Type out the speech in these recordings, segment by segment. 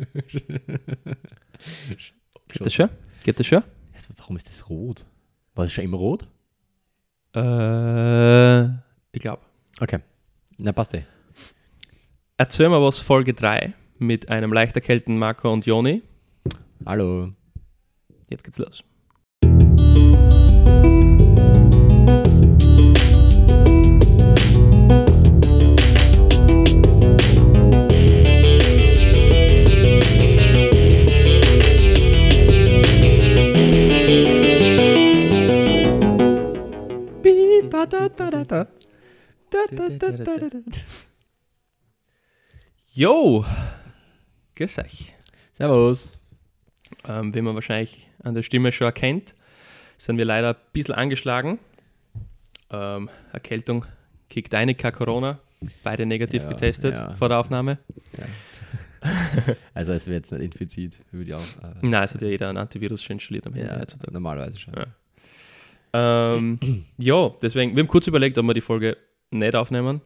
Geht das schon? Geht das schon? Warum ist das rot? War das schon immer rot? Äh, ich glaube. Okay. Na, passt eh. Erzähl mal was Folge 3 mit einem leicht erkälteten Marco und Joni. Hallo. Jetzt geht's los. Jo, grüß euch. Servus. Ähm, wie man wahrscheinlich an der Stimme schon erkennt, sind wir leider ein bisschen angeschlagen. Ähm, Erkältung kickt eine, kein Corona. Beide negativ Ja, getestet ja. vor der Aufnahme. Also, es wird jetzt nicht infiziert, würde ich auch. Äh, Nein, es hat ja jeder ein Antivirus schon installiert am Handy ja, heutzutage. normalerweise schon. Ja. Ähm, ja, deswegen, wir haben kurz überlegt, ob wir die Folge nicht aufnehmen.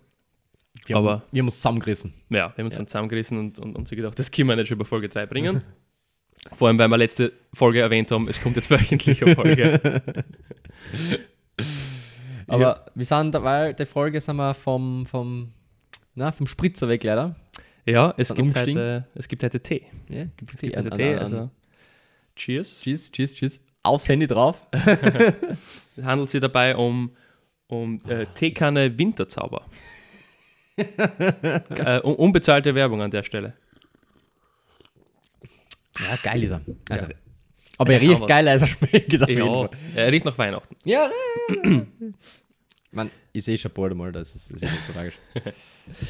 Wir haben, Aber- wir haben uns zusammengerissen. Ja, wir haben uns Ja. dann zusammengerissen und, und uns gedacht, das können wir nicht schon bei Folge 3 bringen. Vor allem, weil wir letzte Folge erwähnt haben, es kommt jetzt wöchentlich eine Folge. Aber Ja. wir sind, weil die Folge sind wir vom, vom, na, vom Spritzer weg leider. Ja, es gibt, heute, es gibt heute Tee. Ja, gibt Es gibt heute Tee, also Cheers. Tschüss, tschüss, tschüss. Aufs Handy drauf. Es handelt sich dabei um, um äh, Teekanne Winterzauber. äh, un- unbezahlte Werbung an der Stelle. Ja, geil ist er. Also, Ja. Aber er Ja, riecht aber- geiler als er schmeckt. Auf jeden Ja, Fall. er riecht nach Weihnachten. Ja. Man, ich sehe schon bald mal, das ist, das ist nicht so tragisch.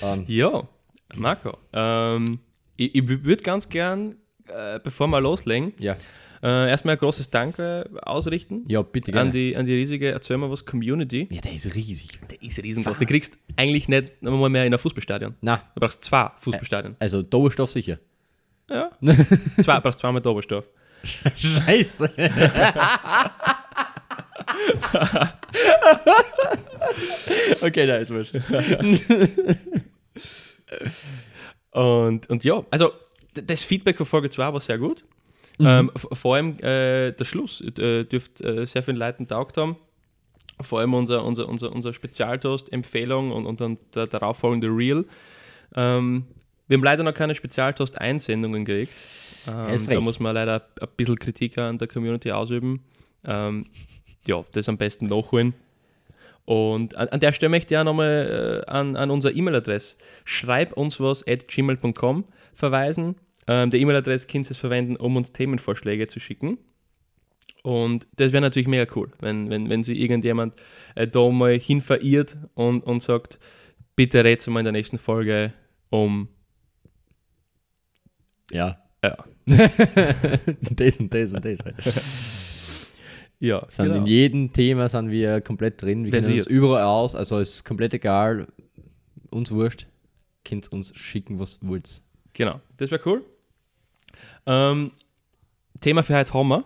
ähm, Ja, Marco, ähm, ich, ich würde ganz gern, äh, bevor wir loslegen, ja. Äh, erstmal ein großes Danke ausrichten ja, bitte an die, an die riesige Erzähl mal was Community. ja, der ist riesig. Der ist riesengroß. Den kriegst eigentlich nicht einmal mehr in ein Fußballstadion. Na, Du brauchst zwei Fußballstadien. also Dauerstoff sicher. Ja. zwei, brauchst zweimal Doppelstoff. Scheiße. okay, da ist wurscht. Und, und ja, also das Feedback von Folge 2 war sehr gut. Mhm. Ähm, vor allem äh, der Schluss äh, dürfte äh, sehr vielen Leuten taugt haben. Vor allem unser, unser, unser, unser Spezialtoast-Empfehlung und, und dann der darauffolgende Reel. Ähm, wir haben leider noch keine Spezialtoast-Einsendungen gekriegt. Ähm, da muss man leider ein bisschen Kritik an der Community ausüben. Ähm, ja, das am besten nachholen. Und an, an der Stelle möchte ich auch nochmal äh, an, an unsere E-Mail-Adresse schreib uns was at gmail.com verweisen. Ähm, die E-Mail-Adresse könnt ihr verwenden, um uns Themenvorschläge zu schicken. Und das wäre natürlich mega cool, wenn, wenn, wenn sich irgendjemand äh, da mal hin verirrt und, und sagt, bitte rätsel mal in der nächsten Folge um. Ja. Ja, das und das und das. ja Sind genau. In jedem Thema sind wir komplett drin. Wir kennen uns überall aus, also es ist komplett egal. Uns wurscht. Könnt uns schicken, was wollt. genau, das wäre cool. Ähm, Thema für heute haben wir.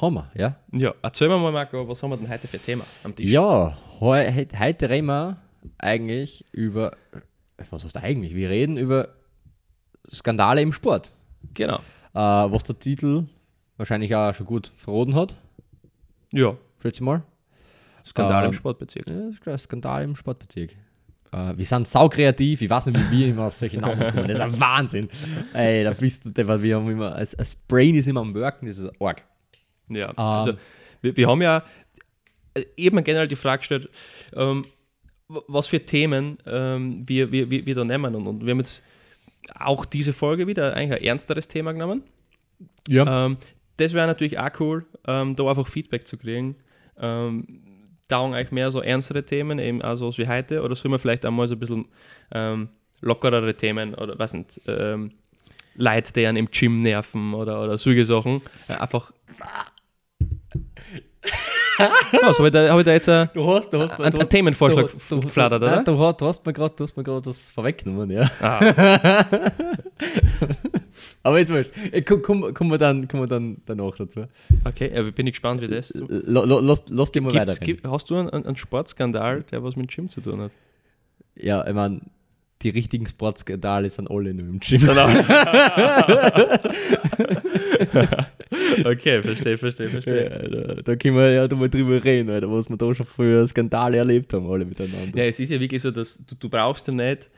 Hammer, ja? Ja, erzähl mir mal, Marco, was haben wir denn heute für ein Thema am Tisch? Ja, he- heute reden wir eigentlich über. Was heißt eigentlich? Wir reden über Skandale im Sport. Genau. Äh, was der Titel wahrscheinlich auch schon gut verroten hat. Ja, Schätze mal. Skandal im Ähm, Sportbezirk. Ja, das ist klar, Skandal im Sportbezirk. Äh, wir sind saukreativ, ich weiß nicht, wie wir immer auf solche Namen kommen. Das ist ein Wahnsinn. Ey, da bist du, wir haben immer, das, das Brain ist immer am Worken, das ist arg. Ja, also Ähm. wir, wir haben ja äh, eben generell die Frage gestellt, ähm, was für Themen ähm, wir, wir, wir, wir da nehmen. Und, und wir haben jetzt auch diese Folge wieder eigentlich ein ernsteres Thema genommen. Ja. Ähm, das wäre natürlich auch cool, ähm, da einfach Feedback zu kriegen. Ähm, taugen eigentlich mehr so ernstere Themen, eben also so wie heute, oder sollen wir vielleicht einmal so ein bisschen ähm, lockerere Themen oder was nicht, ähm, Leute, die einen im Gym nerven oder, oder solche Sachen. Äh, einfach. Was, habe ich, da- hab ich da jetzt äh, Du hast, du hast, einen, einen Themenvorschlag du, du, geflattert, oder? Du, hast- du hast mir gerade du hast mir grad das vorweggenommen, ja. Ah, Aber jetzt wurscht. Äh, komm- komm- Kommen wir dann, kommen wir dann danach dazu. okay, aber bin ich gespannt, wie das. So. Lo, lass, lass dir mal weiter. gibt, hast du einen, einen Sportskandal, der was mit Gym zu tun hat? Ja, ich meine, die richtigen Sportskandale sind alle nur im Gym. okay, verstehe, verstehe, verstehe. Ja, da, da können wir ja mal drüber reden, Alter, was wir da schon früher Skandale erlebt haben, alle miteinander. Ja, es ist ja wirklich so, dass du, du brauchst ja nicht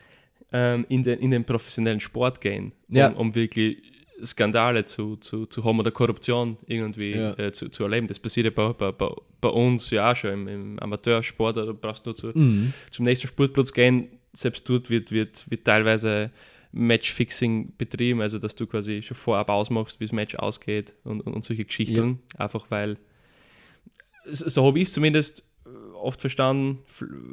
ähm, in, den, in den professionellen Sport gehen, um, Ja. um wirklich Skandale zu, zu, zu haben oder Korruption irgendwie Ja. äh, zu, zu erleben. Das passiert ja bei, bei, bei, bei uns ja auch schon im, im Amateursport, da brauchst du nur zu, Mhm. zum nächsten Sportplatz gehen, selbst dort wird, wird, wird teilweise Matchfixing betrieben, also dass du quasi schon vorab ausmachst, wie das Match ausgeht und, und, und solche Geschichten, einfach weil, so so habe ich es zumindest oft verstanden,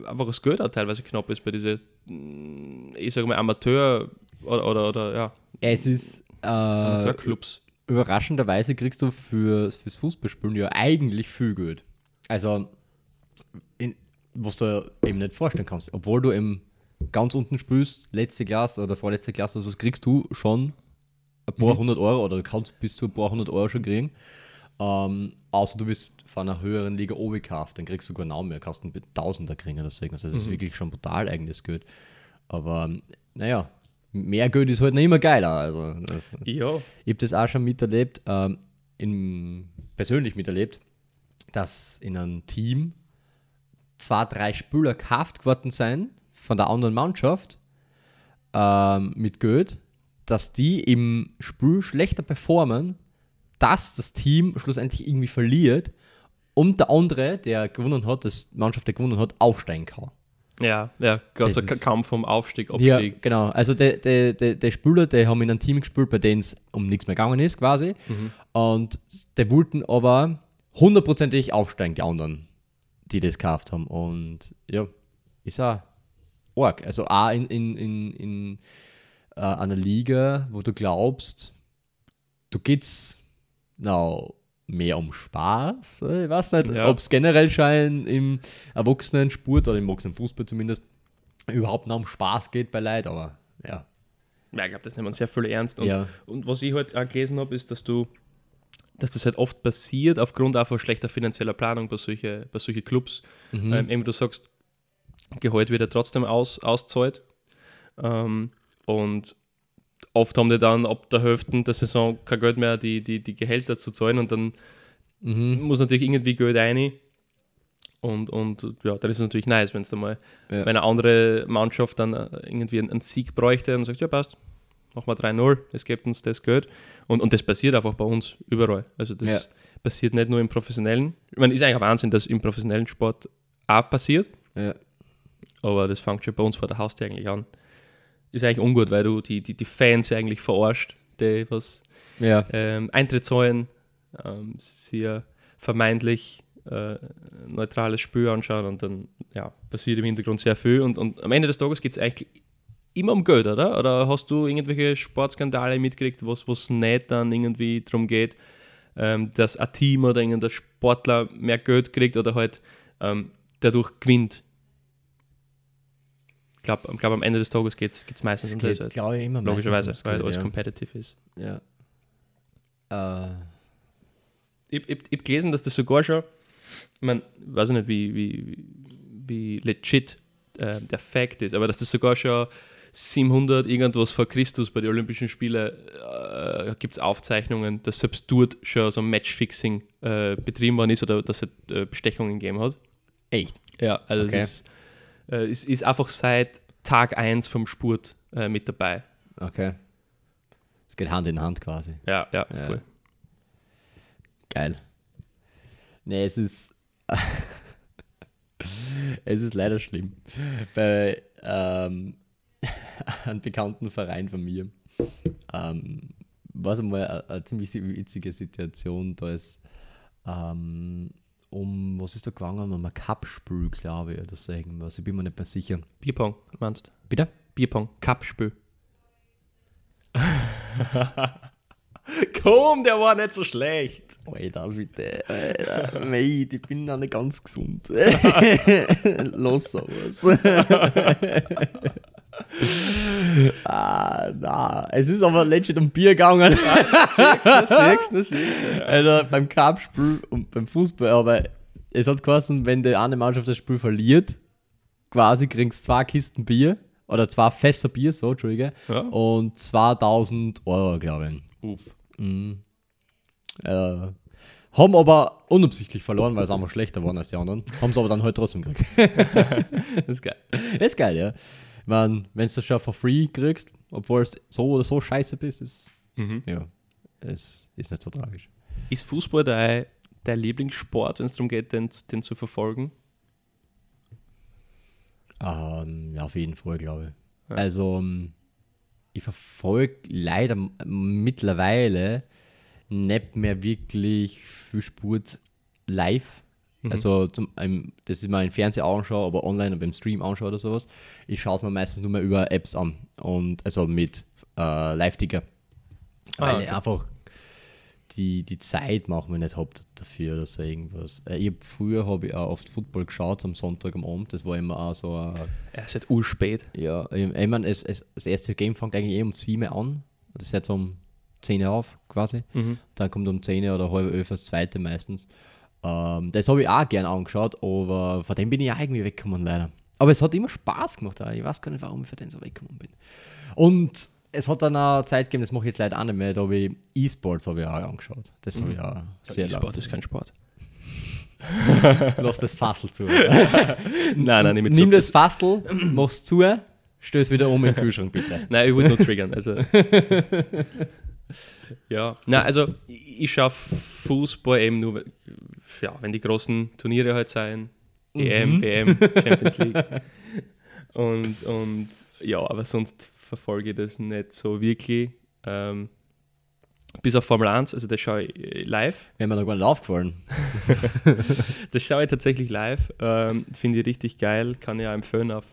einfach das Geld auch teilweise knapp ist bei diesen, ich sage mal, Amateur- oder, oder, oder ja, Es ist äh, Amateurclubs. überraschenderweise kriegst du für, fürs Fußballspielen ja eigentlich viel Geld. Also, in, was du eben nicht vorstellen kannst. Obwohl du eben ganz unten spielst, letzte Klasse oder vorletzte Klasse, also das kriegst du schon ein paar Mhm. hundert Euro oder du kannst bis zu ein paar hundert Euro schon kriegen. Ähm, außer du bist von einer höheren Liga gekauft, dann kriegst du noch mehr, kannst einen Tausender kriegen oder so. Also das ist wirklich schon brutal eigenes Geld. Aber naja, mehr Geld ist halt nicht immer geiler. Also das, Ja, ich habe das auch schon miterlebt, ähm, in, persönlich miterlebt, dass in einem Team zwei, drei Spieler gekauft geworden sind von der anderen Mannschaft ähm, mit Geld, dass die im Spiel schlechter performen, dass das Team schlussendlich irgendwie verliert und der andere, der gewonnen hat, das Mannschaft, der gewonnen hat, aufsteigen kann. ja, ja, sei ist- Kampf vom Aufstieg, Ja, Abstieg. genau. Also der, der, der, der Spieler, der haben in einem Team gespielt, bei denen es um nichts mehr gegangen ist, quasi. Und der wollten aber hundertprozentig aufsteigen, die anderen, die das gekauft haben. Und ja, ist auch arg. Also auch in, in, in, in äh, einer Liga, wo du glaubst, du geht's now mehr um Spaß. Ich weiß nicht, Ja. ob es generell scheint im Erwachsenen-Sport oder im Erwachsenen-Fußball zumindest überhaupt noch um Spaß geht bei Leid, aber ja. Ja, ich glaube, das nehmen sehr viel ernst. Und, Ja. und was ich halt auch gelesen habe, ist, dass du, dass das halt oft passiert aufgrund einfach schlechter finanzieller Planung bei solchen bei solche Clubs. Mhm. Ähm, eben du sagst, Gehalt wird ja trotzdem aus, auszahlt. Ähm, und oft haben die dann ab der Hälfte der Saison kein Geld mehr, die, die, die Gehälter zu zahlen und dann Mhm. muss natürlich irgendwie Geld rein. Und, und ja, dann ist es natürlich nice, wenn es da mal, Ja. eine andere Mannschaft dann äh, irgendwie einen, einen Sieg bräuchte und sagt, ja passt, machen wir 3-0, es gibt uns das Geld. Und, und das passiert einfach bei uns überall. Also das Ja. passiert nicht nur im professionellen. Ich meine, ist eigentlich ein Wahnsinn, dass im professionellen Sport auch passiert, Ja. aber das fängt schon bei uns vor der Haustür eigentlich an. Ist eigentlich ungut, weil du die, die, die Fans ja eigentlich verarscht, die was Ja. ähm, Eintritt zahlen, ähm, sie ja vermeintlich äh, neutrales Spiel anschauen und dann ja, passiert im Hintergrund sehr viel und, und am Ende des Tages geht es eigentlich immer um Geld, oder? Oder hast du irgendwelche Sportskandale mitgekriegt, was es nicht dann irgendwie darum geht, ähm, dass ein Team oder irgendein Sportler mehr Geld kriegt oder halt ähm, dadurch gewinnt? Ich glaube, glaub, am Ende des Tages geht es meistens Es um geht, das. glaube ich, immer meistens Logischerweise, ums weil alles ja. competitive ist. ja. Äh, Ich, ich, ich habe gelesen, dass das sogar schon, ich meine, weiß ich nicht, wie, wie, wie legit äh, der Fact ist, aber dass das sogar schon 700 irgendwas vor Christus bei den Olympischen Spielen äh, gibt es Aufzeichnungen, dass selbst dort schon so Matchfixing äh, betrieben worden ist oder dass es äh, Bestechungen gegeben hat. echt? Ja, also Okay. es ist, äh, ist, ist einfach seit Tag 1 vom Sport äh, mit dabei. Okay. Es geht Hand in Hand quasi. Ja, ja, Ja. voll. Geil. Nee, es ist. es ist leider schlimm. Bei ähm, einem bekannten Verein von mir ähm, war es einmal eine, eine ziemlich witzige Situation. Da ist ähm, um, was ist da gegangen? Um ein Cup-Spiel, glaube ich, oder so irgendwas. Ich bin mir nicht mehr sicher. Bierpong, meinst du? Bitte? Bierpong, Cup-Spiel. Komm, der war nicht so schlecht. Alter, bitte. Alter, mei, ich bin noch nicht ganz gesund. Los sowas. ah, na. Es ist aber legit um Bier gegangen. Du, siehst du. Also beim Cup-Spiel und beim Fußball, aber es hat geheißen, wenn die eine Mannschaft das Spiel verliert, quasi kriegst du zwei Kisten Bier oder zwei Fässer Bier, so, Entschuldige, Ja. und 2000 Euro, glaube ich. Uff. Äh, haben aber unabsichtlich verloren, weil es einfach schlechter waren als die anderen. Haben es aber dann halt trotzdem gekriegt. Das ist geil. ist geil, ja. Ich mein, wenn du das schon for free kriegst, obwohl es so oder so scheiße bist, ist, Mhm. ja, es ist nicht so tragisch. Ist Fußball dein, dein Lieblingssport, wenn es darum geht, den, den zu verfolgen? Ähm, ja, auf jeden Fall, glaube ich. Ja. Also, ähm, ich verfolge leider mittlerweile nicht mehr wirklich viel Sport live. Also, zum, ähm, das ist mal im Fernsehen anschaue, aber online beim Stream anschaue oder sowas. Ich schaue es mir meistens nur mehr über Apps an. Und also mit äh, Live-Ticker. Ah, Weil okay. einfach die, die Zeit machen wir nicht hab dafür oder so irgendwas. Äh, ich hab, früher habe ich auch oft Football geschaut am Sonntag am Abend. Das war immer auch so ein Er ist halt urspät. ja, ich, ich meine, es, es, das erste Game fängt eigentlich eh um 7 an. Das hört so um 10 Uhr auf, quasi. Mhm. Dann kommt um 10 Uhr oder halb 11 das zweite meistens. Ähm, das habe ich auch gern angeschaut, aber von dem bin ich auch irgendwie weggekommen, leider. Aber es hat immer Spaß gemacht. auch. Ich weiß gar nicht, warum ich von dem so weggekommen bin. Und es hat dann auch Zeit gegeben, das mache ich jetzt leider auch nicht mehr, da habe ich E-Sports habe ich auch angeschaut. Das habe ich auch sehr Sport lange. ist kein Sport. Lass das Fassel zu. Nein, nein, Nimm so- das Fassel, mach's zu, stöß wieder um in den Kühlschrank, bitte. Nein, ich würde nur triggern. Also. ja, na also ich, schaue Fußball eben nur, ja, wenn die großen Turniere halt sein. EM, WM, Champions League. Und, und ja, aber sonst verfolge ich das nicht so wirklich. Ähm, bis auf Formel 1, also das schaue ich äh, live. Wäre mir noch gar nicht aufgefallen. Das schaue ich tatsächlich live. Ähm, Finde ich richtig geil. Kann ich auch empfehlen auf,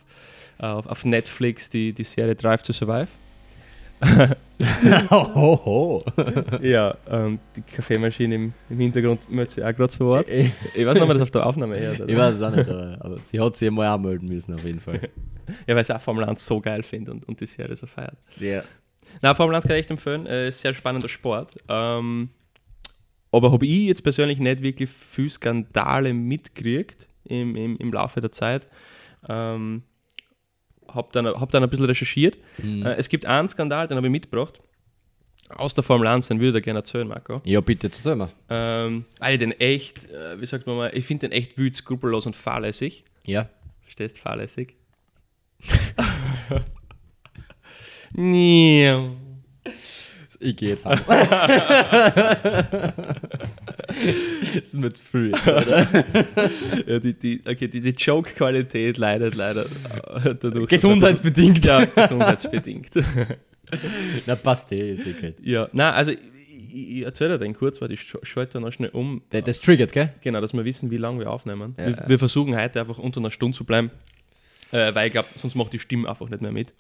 auf, auf Netflix die, die Serie Drive to Survive. Hoho. Ja, ähm, die Kaffeemaschine im, im Hintergrund meldet sich auch gerade zu Wort. Ich, Ich weiß nicht, ob man das auf der Aufnahme hört. ich Oder? weiß es auch nicht, aber, aber sie hat sich einmal anmelden müssen, auf jeden Fall. Ja, weil ich auch Formel 1 so geil finde und, und die Serie so feiert. Ja. Na, Formel 1 kann ich echt empfehlen. Äh, sehr spannender Sport. Ähm, aber habe ich jetzt persönlich nicht wirklich viel Skandale mitgekriegt im, im, im Laufe der Zeit. Ähm, habe dann, hab dann ein bisschen recherchiert. Mhm. Äh, es gibt einen Skandal, den habe ich mitgebracht. Aus der Formel 1, den würde ich gerne erzählen, Marco. ja, bitte, erzähl mal. Ähm, ich den echt, äh, wie sagt man mal, ich finde den echt wütend, skrupellos und fahrlässig. Ja. Verstehst? Fahrlässig. Nee. Ich gehe jetzt heim. das ist mir zu früh. ja, die, die, okay, die, die Joke-Qualität leidet leider äh, dadurch. Gesundheitsbedingt. Ja, gesundheitsbedingt. Na, passt eh, ist eh gut. ja, na, also ich, erzähle dir den kurz, weil ich sch- schalte noch schnell um. Das, das triggert, gell? Genau, dass wir wissen, wie lange wir aufnehmen. Ja, wir, ja. wir versuchen heute einfach unter einer Stunde zu bleiben, äh, weil ich glaube, sonst macht die Stimme einfach nicht mehr mit.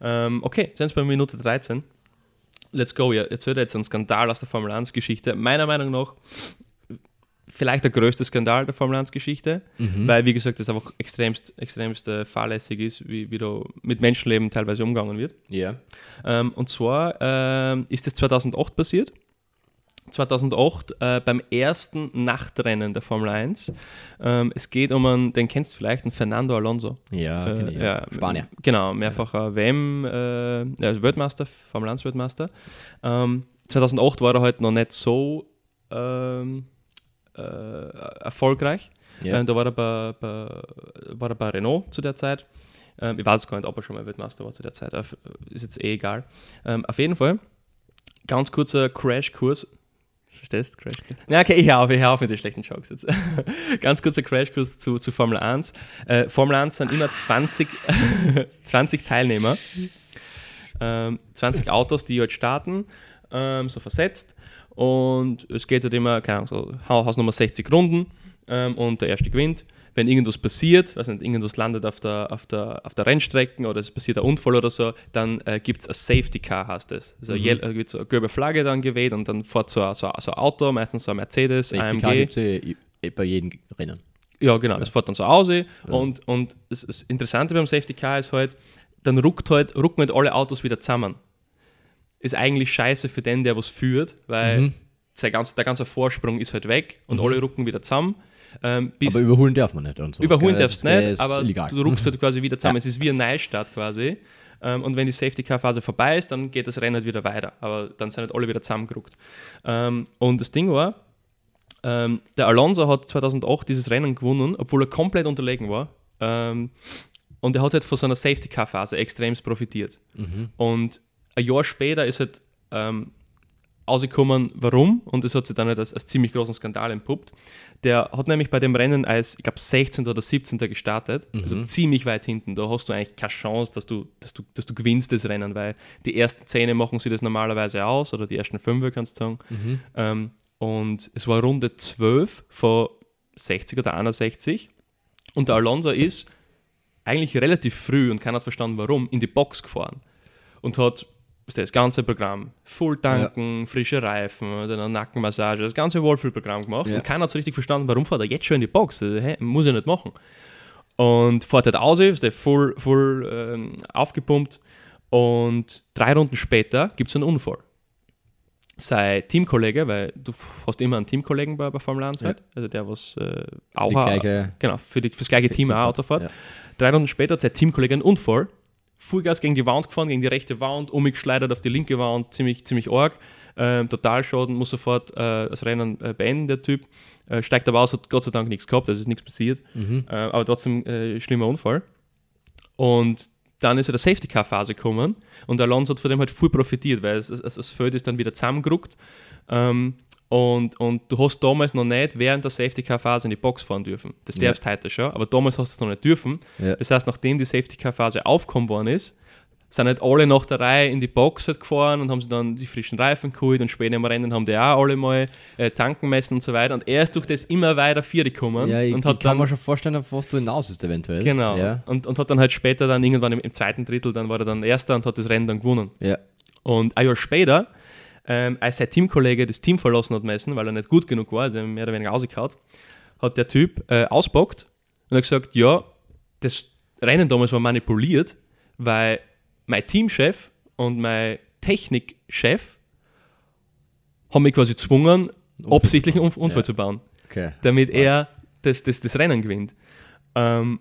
Ähm, okay, sind wir bei Minute 13. Let's go. Ja, jetzt wird jetzt ein Skandal aus der Formel 1-Geschichte. Meiner Meinung nach vielleicht der größte Skandal der Formel 1-Geschichte, Mhm. weil, wie gesagt, das einfach extremst, extremst äh, fahrlässig ist, wie, wie da mit Menschenleben teilweise umgegangen wird. Ja. Ähm, und zwar ähm, ist das 2008 passiert. 2008 äh, beim ersten Nachtrennen der Formel 1. Ähm, es geht um einen, den kennst du vielleicht, einen Fernando Alonso. Ja, Äh, ich, ja. Spanier. Genau, mehrfacher WM, äh, ja, also Weltmeister, Formel 1 Weltmeister. Ähm, 2008 war er halt noch nicht so ähm, äh, erfolgreich. Ja. Ähm, da war er, bei, bei, war er bei Renault zu der Zeit. Ähm, ich weiß gar nicht, ob er schon mal Weltmeister war zu der Zeit. Ist jetzt eh egal. Ähm, auf jeden Fall, ganz kurzer Crashkurs. Verstehst? Crash. Ja, okay, ich hör auf, ich hör mit den schlechten Jokes jetzt. ganz kurzer Crashkurs zu, zu Formel 1. Äh, Formel 1 sind immer 20, 20 Teilnehmer. Ähm, 20 Autos, die halt starten, ähm, so versetzt. Und es geht halt immer, keine Ahnung, so Hau- Hausnummer 60 Runden ähm, und der erste gewinnt. Wenn irgendwas passiert, weiß nicht, irgendwas landet auf der, auf der, auf der Rennstrecke oder es passiert ein Unfall oder so, dann äh, gibt es ein Safety Car, heißt es. Also mhm. wird so eine gelbe Flagge dann geweht und dann fährt so, ein- so, so ein Auto, meistens so ein Mercedes, Safety Car AMG. gibt es eh, eh bei jedem Rennen. Ja, genau, das fährt dann so aus. Und, und das, das Interessante beim Safety Car ist halt, dann ruckt halt, rucken halt alle Autos wieder zusammen. Ist eigentlich scheiße für den, der was führt, weil Mhm. sein ganz, der ganze Vorsprung ist halt weg und alle rucken wieder zusammen. Ähm, bis Aber überholen darf man nicht. Und so. überholen darfst du nicht, aber illegal. du ruckst halt quasi wieder zusammen. Ja. Es ist wie ein Neustart quasi. Ähm, und wenn die Safety-Car-Phase vorbei ist, dann geht das Rennen halt wieder weiter. Aber dann sind halt alle wieder zusammengeruckt. Ähm, und das Ding war, ähm, der Alonso hat 2008 dieses Rennen gewonnen, obwohl er komplett unterlegen war. Ähm, und er hat halt von seiner Safety-Car-Phase extremst profitiert. Mhm. Und ein Jahr später ist halt ähm, ausgekommen, warum, und das hat sich dann halt als, als ziemlich großen Skandal entpuppt. Der hat nämlich bei dem Rennen als, ich glaube, 16. oder 17. gestartet, also ziemlich weit hinten. Da hast du eigentlich keine Chance, dass du, dass, du, dass du gewinnst das Rennen, weil die ersten Zähne machen sie das normalerweise aus, oder die ersten fünf, kannst du sagen. Ähm, und es war Runde 12 von 60 oder 61. Und der Alonso ist eigentlich relativ früh und keiner hat verstanden, warum, in die Box gefahren und hat das ganze Programm, Full tanken, frische Reifen, dann eine Nackenmassage, das ganze Wohlfühlprogramm gemacht Ja. und keiner hat so richtig verstanden, warum fährt er jetzt schon in die Box? Also, hä, muss er nicht machen. Und fährt halt aus, ist der voll, voll ähm, aufgepumpt und drei Runden später gibt es einen Unfall. Sein Teamkollege, weil du hast immer einen Teamkollegen bei, bei Formel 1, Ja. halt, also der was äh, auch Die gleiche, genau, für, die, für das gleiche Team auch Auto fährt. Ja. Drei Runden später hat sein Teamkollege einen Unfall. Vollgas gegen die Wand gefahren, gegen die rechte Wand, umgeschleudert auf die linke Wand, ziemlich, ziemlich arg. Ähm, Totalschaden, muss sofort äh, das Rennen äh, beenden, der Typ. Äh, steigt aber aus, hat Gott sei Dank nichts gehabt, also ist nichts passiert. Mhm. Äh, aber trotzdem äh, schlimmer Unfall. Und dann ist ja der Safety-Car-Phase gekommen und Alonso hat von dem halt voll profitiert, weil es, es, das Feld ist dann wieder zusammengerückt. Ähm, und, und du hast damals noch nicht während der Safety-Car-Phase in die Box fahren dürfen. Das Ja. darfst heute schon, aber damals hast du es noch nicht dürfen. Ja. Das heißt, nachdem die Safety-Car-Phase aufgekommen worden ist, sind halt alle nach der Reihe in die Box halt gefahren und haben sie dann die frischen Reifen geholt und später im Rennen haben die auch alle mal äh, tanken messen und so weiter. Und er ist durch das immer weiter Vierte gekommen Ja, ich, und ich hat kann dann mir schon vorstellen, auf was du hinaus ist eventuell. Genau. Ja. Und, und hat dann halt später dann irgendwann im, im zweiten Drittel, dann war er dann Erster und hat das Rennen dann gewonnen. ja. Und ein Jahr später, ähm, als sein Teamkollege das Team verlassen hat müssen, weil er nicht gut genug war, also mehr oder weniger rausgehauen, hat der Typ äh, auspackt und hat gesagt, ja, das Rennen damals war manipuliert, weil mein Teamchef und mein Technikchef haben mich quasi gezwungen, absichtlich einen Unf- Unfall Ja. zu bauen Okay. damit er das, das, das Rennen gewinnt. Ähm,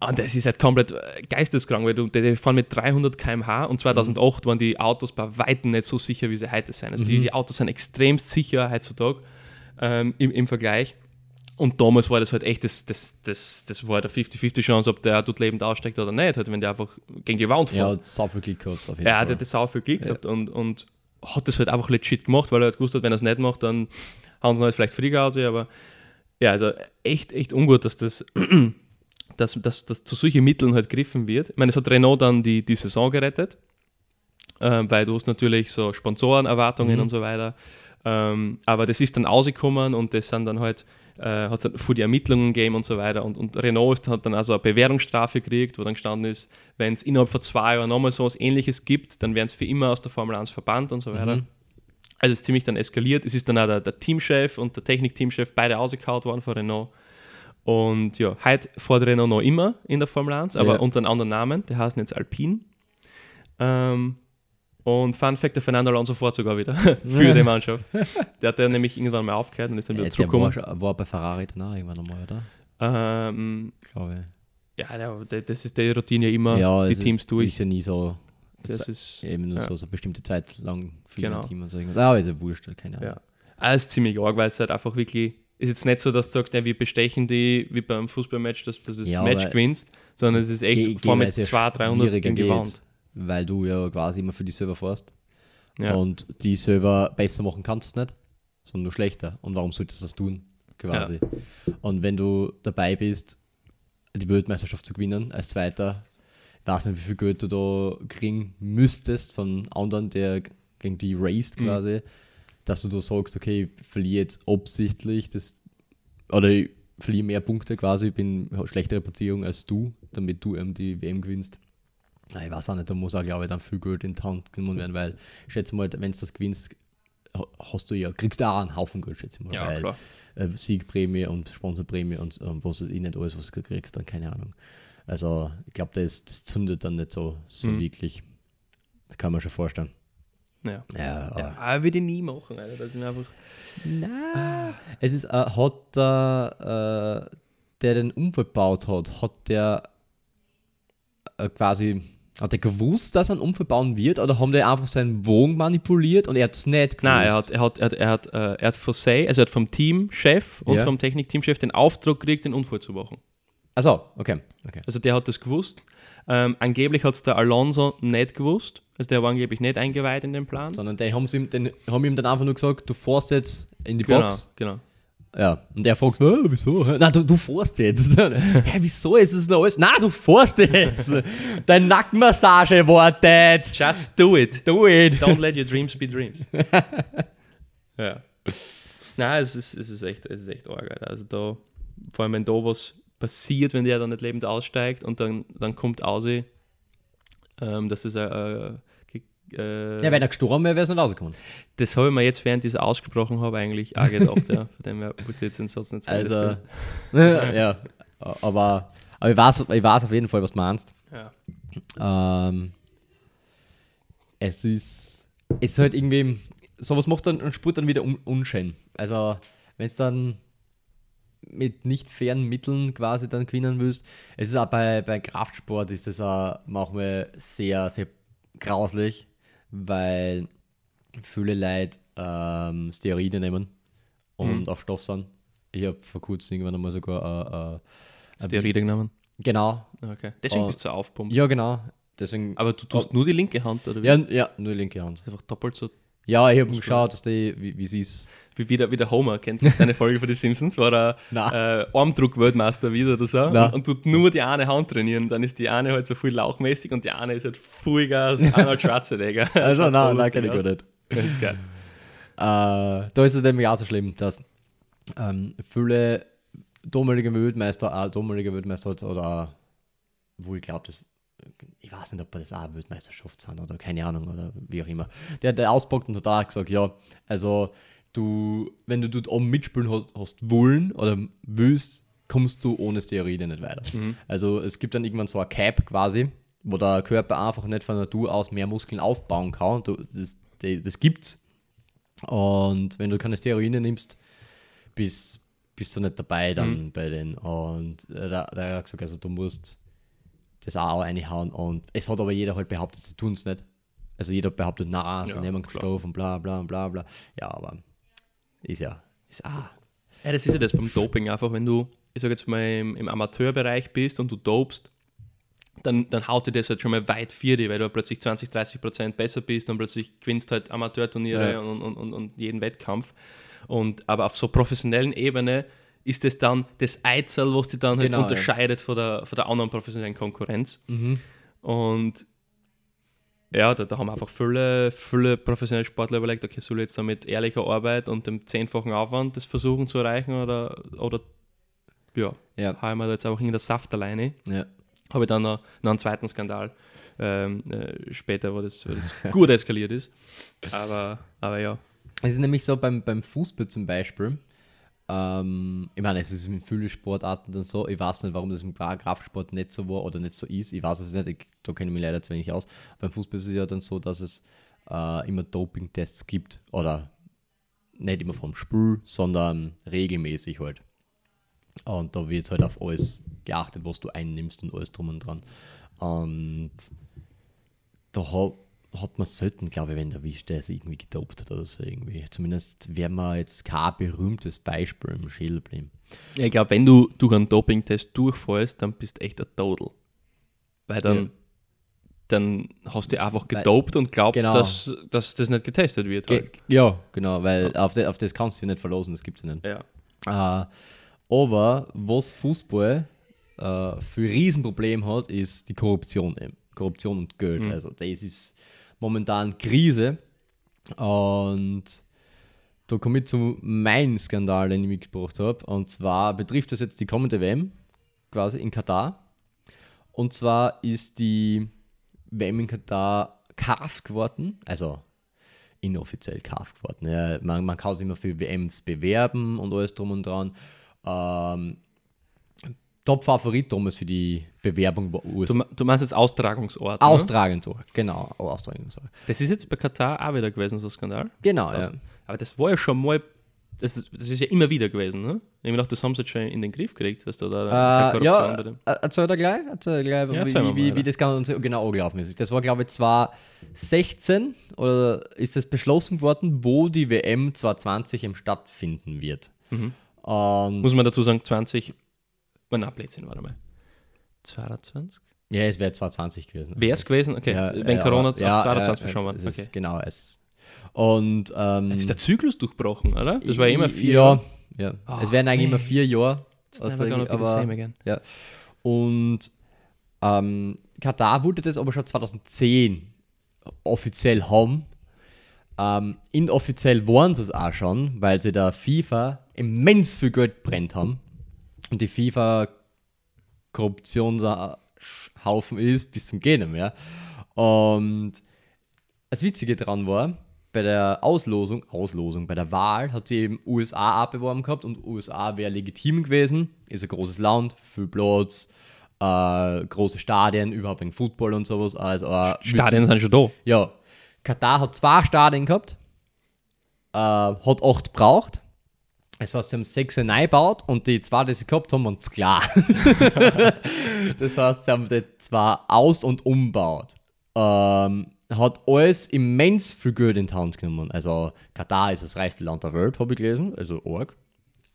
und das ist halt komplett äh, geisteskrank, weil du, die, fahren mit 300 km/h und 2008 waren die Autos bei Weitem nicht so sicher, wie sie heute sind. Also die, die Autos sind extremst sicher heutzutage ähm, im, im Vergleich. Und damals war das halt echt, das, das, das, das war der 50-50 Chance, ob der dort lebend aussteigt oder nicht, halt, wenn der einfach gegen die Wand Ja, fährt. hat sau viel Glück gehabt. Auf jeden Ja, der hat das auch viel Glück gehabt und, und hat das halt einfach legit gemacht, weil er halt gewusst hat, wenn er es nicht macht, dann hauen sie ihn halt vielleicht Flieger aus, aber ja, also echt, echt ungut, dass das, dass, dass, dass zu solchen Mitteln halt gegriffen wird. Ich meine, es hat Renault dann die, die Saison gerettet, ähm, weil du hast natürlich so Sponsorenerwartungen Mhm. und so weiter. Ähm, aber das ist dann ausgekommen und das sind dann halt, äh, hat es für die Ermittlungen gegeben und so weiter. Und, und Renault ist, hat dann also eine Bewährungsstrafe gekriegt, wo dann gestanden ist, wenn es innerhalb von zwei Jahren nochmal so was ähnliches gibt, dann werden es für immer aus der Formel 1 verbannt und so weiter. Mhm. Also es ist ziemlich dann eskaliert. Es ist dann auch der, der Teamchef und der Technikteamchef beide ausgekaut worden von Renault. Und ja, heute fährt Renault noch immer in der Formel 1, aber Ja. unter einem anderen Namen. Der heißt jetzt Alpine. Ähm, und Fun Fact, der Fernando Alonso fährt sogar wieder für die Mannschaft. Der hat ja nämlich irgendwann mal aufgehört und ist dann wieder Äh, der war, zurückgekommen. war bei Ferrari danach irgendwann nochmal, oder? Ähm, Glaube ja, der, der, das ist die Routine ja immer, ich. Ja, die Teams ist, durch. Ist ja nie so, Das ist, eben nur ja. so, so eine bestimmte Zeit lang für Genau. ein Team und so irgendwas. Aber ist ja wurscht, keine Ahnung. Ja. Alles ziemlich arg, weil es halt einfach wirklich, ist jetzt nicht so, dass du sagst, ja, wir bestechen die wie beim Fußballmatch, dass, du das Ja, Match gewinnst, sondern es ist echt, vor mit weil es ja 200, 300 schwieriger gegen die Wand. Weil du ja quasi immer für die Server fährst. Ja. Und die Server besser machen kannst du nicht, sondern nur schlechter. Und warum solltest du das tun? Quasi. Und wenn du dabei bist, die Weltmeisterschaft zu gewinnen als Zweiter, ich weiß nicht, wie viel Geld du da kriegen müsstest von anderen, der gegen die raced Mhm. Dass du da sagst, okay, ich verliere jetzt absichtlich das, oder ich verliere mehr Punkte quasi, bin habe schlechtere Platzierung als du, damit du eben die WM gewinnst. Ich weiß auch nicht, da muss auch, glaube ich, dann viel Geld in die Hand genommen werden, weil ich schätze mal, wenn du das gewinnst, ha- hast du ja, kriegst du auch einen Haufen Geld, schätze ich mal. Ja, weil, klar. äh, Siegprämie und Sponsorprämie und ähm, was ich nicht alles, was du kriegst, dann keine Ahnung. Also ich glaube, das, das zündet dann nicht so, so Mhm. wirklich. Das kann man schon vorstellen. Ja. Ja, ja. Aber würde ich nie machen, Alter. Das ist mir einfach. Nein. Es ist, äh, hat der, äh, der den Unfall gebaut hat, hat der äh, quasi, hat er gewusst, dass er einen Unfall bauen wird oder haben die einfach seinen Wogen manipuliert und er hat es nicht gewusst? Nein, er hat, er hat, er hat, er hat, äh, er hat von sei, also er hat vom Teamchef und Ja. vom Technikteamchef den Auftrag gekriegt, den Unfall zu machen. Achso, okay. okay. Also der hat das gewusst. Ähm, angeblich hat es der Alonso nicht gewusst. Also der war angeblich nicht eingeweiht in den Plan. Sondern die haben, ihm, den, haben ihm dann einfach nur gesagt, du fährst jetzt in die Genau, Box. genau. Ja. Und er fragt, "Äh, wieso? Nein, du, du fährst jetzt. Hä, wieso ist das noch alles? Nein, du fährst jetzt. Deine Nackenmassage wartet. Just do it. Do it. Don't let your dreams be dreams. ja. Nein, es ist, es ist echt, es ist echt arg, Alter. Also da, vor allem wenn da was passiert, wenn der dann nicht lebend aussteigt und dann, dann kommt aus, ähm, es ein, äh, ge- äh, Ja, wenn er gestorben wäre, wäre es nicht rausgekommen. das habe ich mir jetzt, während ich es ausgesprochen habe, eigentlich auch gedacht, ja. Von dem her ich jetzt den Satz nicht Ende Also, ja. Aber, aber ich, weiß, ich weiß auf jeden Fall, was du meinst. Ja. Ähm, es ist, es ist halt irgendwie, sowas macht dann einen Sport dann wieder un, unschön. Also, wenn es dann mit nicht fairen Mitteln quasi dann gewinnen willst. Es ist auch bei, bei Kraftsport ist das auch manchmal sehr, sehr grauslich, weil viele Leute ähm, Steroide nehmen und Mhm. auf Stoff sind. Ich habe vor kurzem irgendwann einmal sogar äh, äh, Steroide genommen. genau. Okay. Deswegen Oh. bist du aufpumpen. Ja, genau. Deswegen. Aber du tust nur die linke Hand, oder wie? ja, ja, nur die linke Hand. Einfach doppelt so Ja, ich habe geschaut, dass die, wie, sie ist. Wie wieder, wie der Homer. Kennt ihr seine Folge von den Simpsons? War er äh, Armdruck-Weltmeister wieder oder so. Nein. Und tut nur die eine Hand trainieren. Dann ist die eine halt so viel lauchmäßig und die eine ist halt Vollgas Arnold Schwarzenegger. Also, nein, so nein, kenne ich gar nicht. Das ist geil. Äh, da ist es nämlich auch so schlimm, dass ähm, viele damalige Weltmeister, auch damalige Weltmeister hat, oder wo ich glaube, das ich weiß nicht, ob das auch eine Weltmeisterschaft sind oder keine Ahnung oder wie auch immer. Der hat auspackt und hat auch gesagt, ja, also du, wenn du dort oben mitspielen hast, hast wollen oder willst, kommst du ohne Steroide nicht weiter. Also es gibt dann irgendwann so ein Cap quasi, wo der Körper einfach nicht von Natur aus mehr Muskeln aufbauen kann. Du, das, das, gibt's. Und wenn du keine Steroide nimmst, bist, bist du nicht dabei dann bei denen. Und äh, da, da hat gesagt, also du musst das auch reinhauen. Und es hat aber jeder halt behauptet, sie tun es nicht. Also jeder behauptet, na, sie Ja, nehmen. Stoff und bla bla bla bla. Ja, aber ist ja, ist ah. Ja, das ist ja das beim Doping einfach, wenn du, ich sag jetzt mal, im, im Amateurbereich bist und du dopst, dann, dann haut dir das halt schon mal weit für dich, weil du plötzlich 20, 30 Prozent besser bist und plötzlich gewinnst halt Amateurturniere Ja. und, und, und, und jeden Wettkampf. Und, aber auf so professionellen Ebene ist es dann das Eizel, was dich dann halt Genau, ja. unterscheidet von, der, von der anderen professionellen Konkurrenz. Und ja, da, da haben einfach viele, viele professionelle Sportler überlegt, okay, soll ich jetzt da mit ehrlicher Arbeit und dem zehnfachen Aufwand das versuchen zu erreichen oder, oder ja, Ja. haben wir da jetzt einfach in der Saft alleine. ja. Habe ich dann noch, noch einen zweiten Skandal ähm, äh, später, wo das, wo das gut eskaliert ist. Aber, aber ja. Es ist nämlich so beim, beim Fußball zum Beispiel. Ähm, ich meine, es ist in vielen Sportarten dann so. Ich weiß nicht, warum das im Kraftsport nicht so war oder nicht so ist. Ich weiß es nicht, ich, da kenne ich mich leider zu wenig aus. Beim Fußball ist es ja dann so, dass es äh, immer Doping-Tests gibt. Oder nicht immer vom Spiel, sondern regelmäßig halt. Und da wird halt auf alles geachtet, was du einnimmst und alles drum und dran. Und da hat, hat man selten, glaube ich, wenn der erwischt, der irgendwie gedopt hat oder so irgendwie. Zumindest wäre man jetzt kein berühmtes Beispiel im Schädel bleiben. ja ich glaube, wenn du durch einen Doping-Test durchfällst, dann bist du echt ein Total. Weil dann, Ja. dann hast du einfach Weil- gedopt und glaubt, Genau. dass, dass das nicht getestet wird. Ge Halt. ja, genau, weil Auf, de, auf das kannst du dich nicht verlosen, das gibt es ja nicht. Ja. Äh, aber was Fußball äh, für ein Riesenproblem hat, ist die Korruption eben. Korruption und Geld. Also das ist momentan Krise. Und da komme ich zu meinem Skandal, den ich mitgebracht habe. Und zwar betrifft das jetzt die kommende WM, quasi in Katar. Und zwar ist die WM in Katar gekauft geworden, also inoffiziell gekauft geworden. Ja, man, man kann sich immer für WMs bewerben und alles drum und dran. Ähm, Top-Favorit damals für die Bewerbung bei USA. Du, du meinst jetzt Austragungsort. ne? Austragungsort, genau, Austragungsort. Das ist jetzt bei Katar auch wieder gewesen, so ein Skandal. Genau, ja. Aber das war ja schon mal, das ist, das ist ja immer wieder gewesen, ne? Ich gedacht, das haben sie jetzt schon in den Griff gekriegt, dass da, da Äh, ja, dem. äh, erzähl da gleich, erzähl gleich Ja, erzähl wie, mal wie, mal, wie das Ganze genau angelaufen ist. Das war, glaube ich, 2016 oder ist das beschlossen worden, wo die WM 2020 im stattfinden wird. Mhm. Und Muss man dazu sagen, 20, war na, Blödsinn, warte mal. 22? ja, es wäre 2020 gewesen. Wäre es gewesen? Okay, Ja, wenn ja, Corona aber- auf ja, 22 ja, es ist Okay. Genau, es. Und ähm, Jetzt ist der Zyklus durchbrochen, oder? Das war immer vier ja, Jahre. ja. Ah, es werden eigentlich immer nee. vier Jahre. It's never gonna be the aber- same again. Ja. Und ähm, Katar wollte das aber schon 2010 offiziell haben. Ähm, inoffiziell waren sie es auch schon, weil sie der FIFA immens viel Geld brennt haben. Und die FIFA Korruptionshaufen ist bis zum Gehen mehr. Und das Witzige dran war, bei der Auslosung, Auslosung, bei der Wahl hat sie eben USA abbeworben gehabt und USA wäre legitim gewesen. Ist ein großes Land, viel Platz, äh, große Stadien, überhaupt wegen Football und sowas. Also, äh, Stadien sind schon da. ja. Katar hat zwei Stadien gehabt, äh, hat acht gebraucht. Das heißt, sie haben sechs neu gebaut und die zwei, die sie gehabt haben, waren klar. das heißt, sie haben die zwei aus- und umbaut. Ähm, hat alles immens viel Geld in die Hand genommen. Also, Katar ist das reichste Land der Welt, habe ich gelesen, also arg.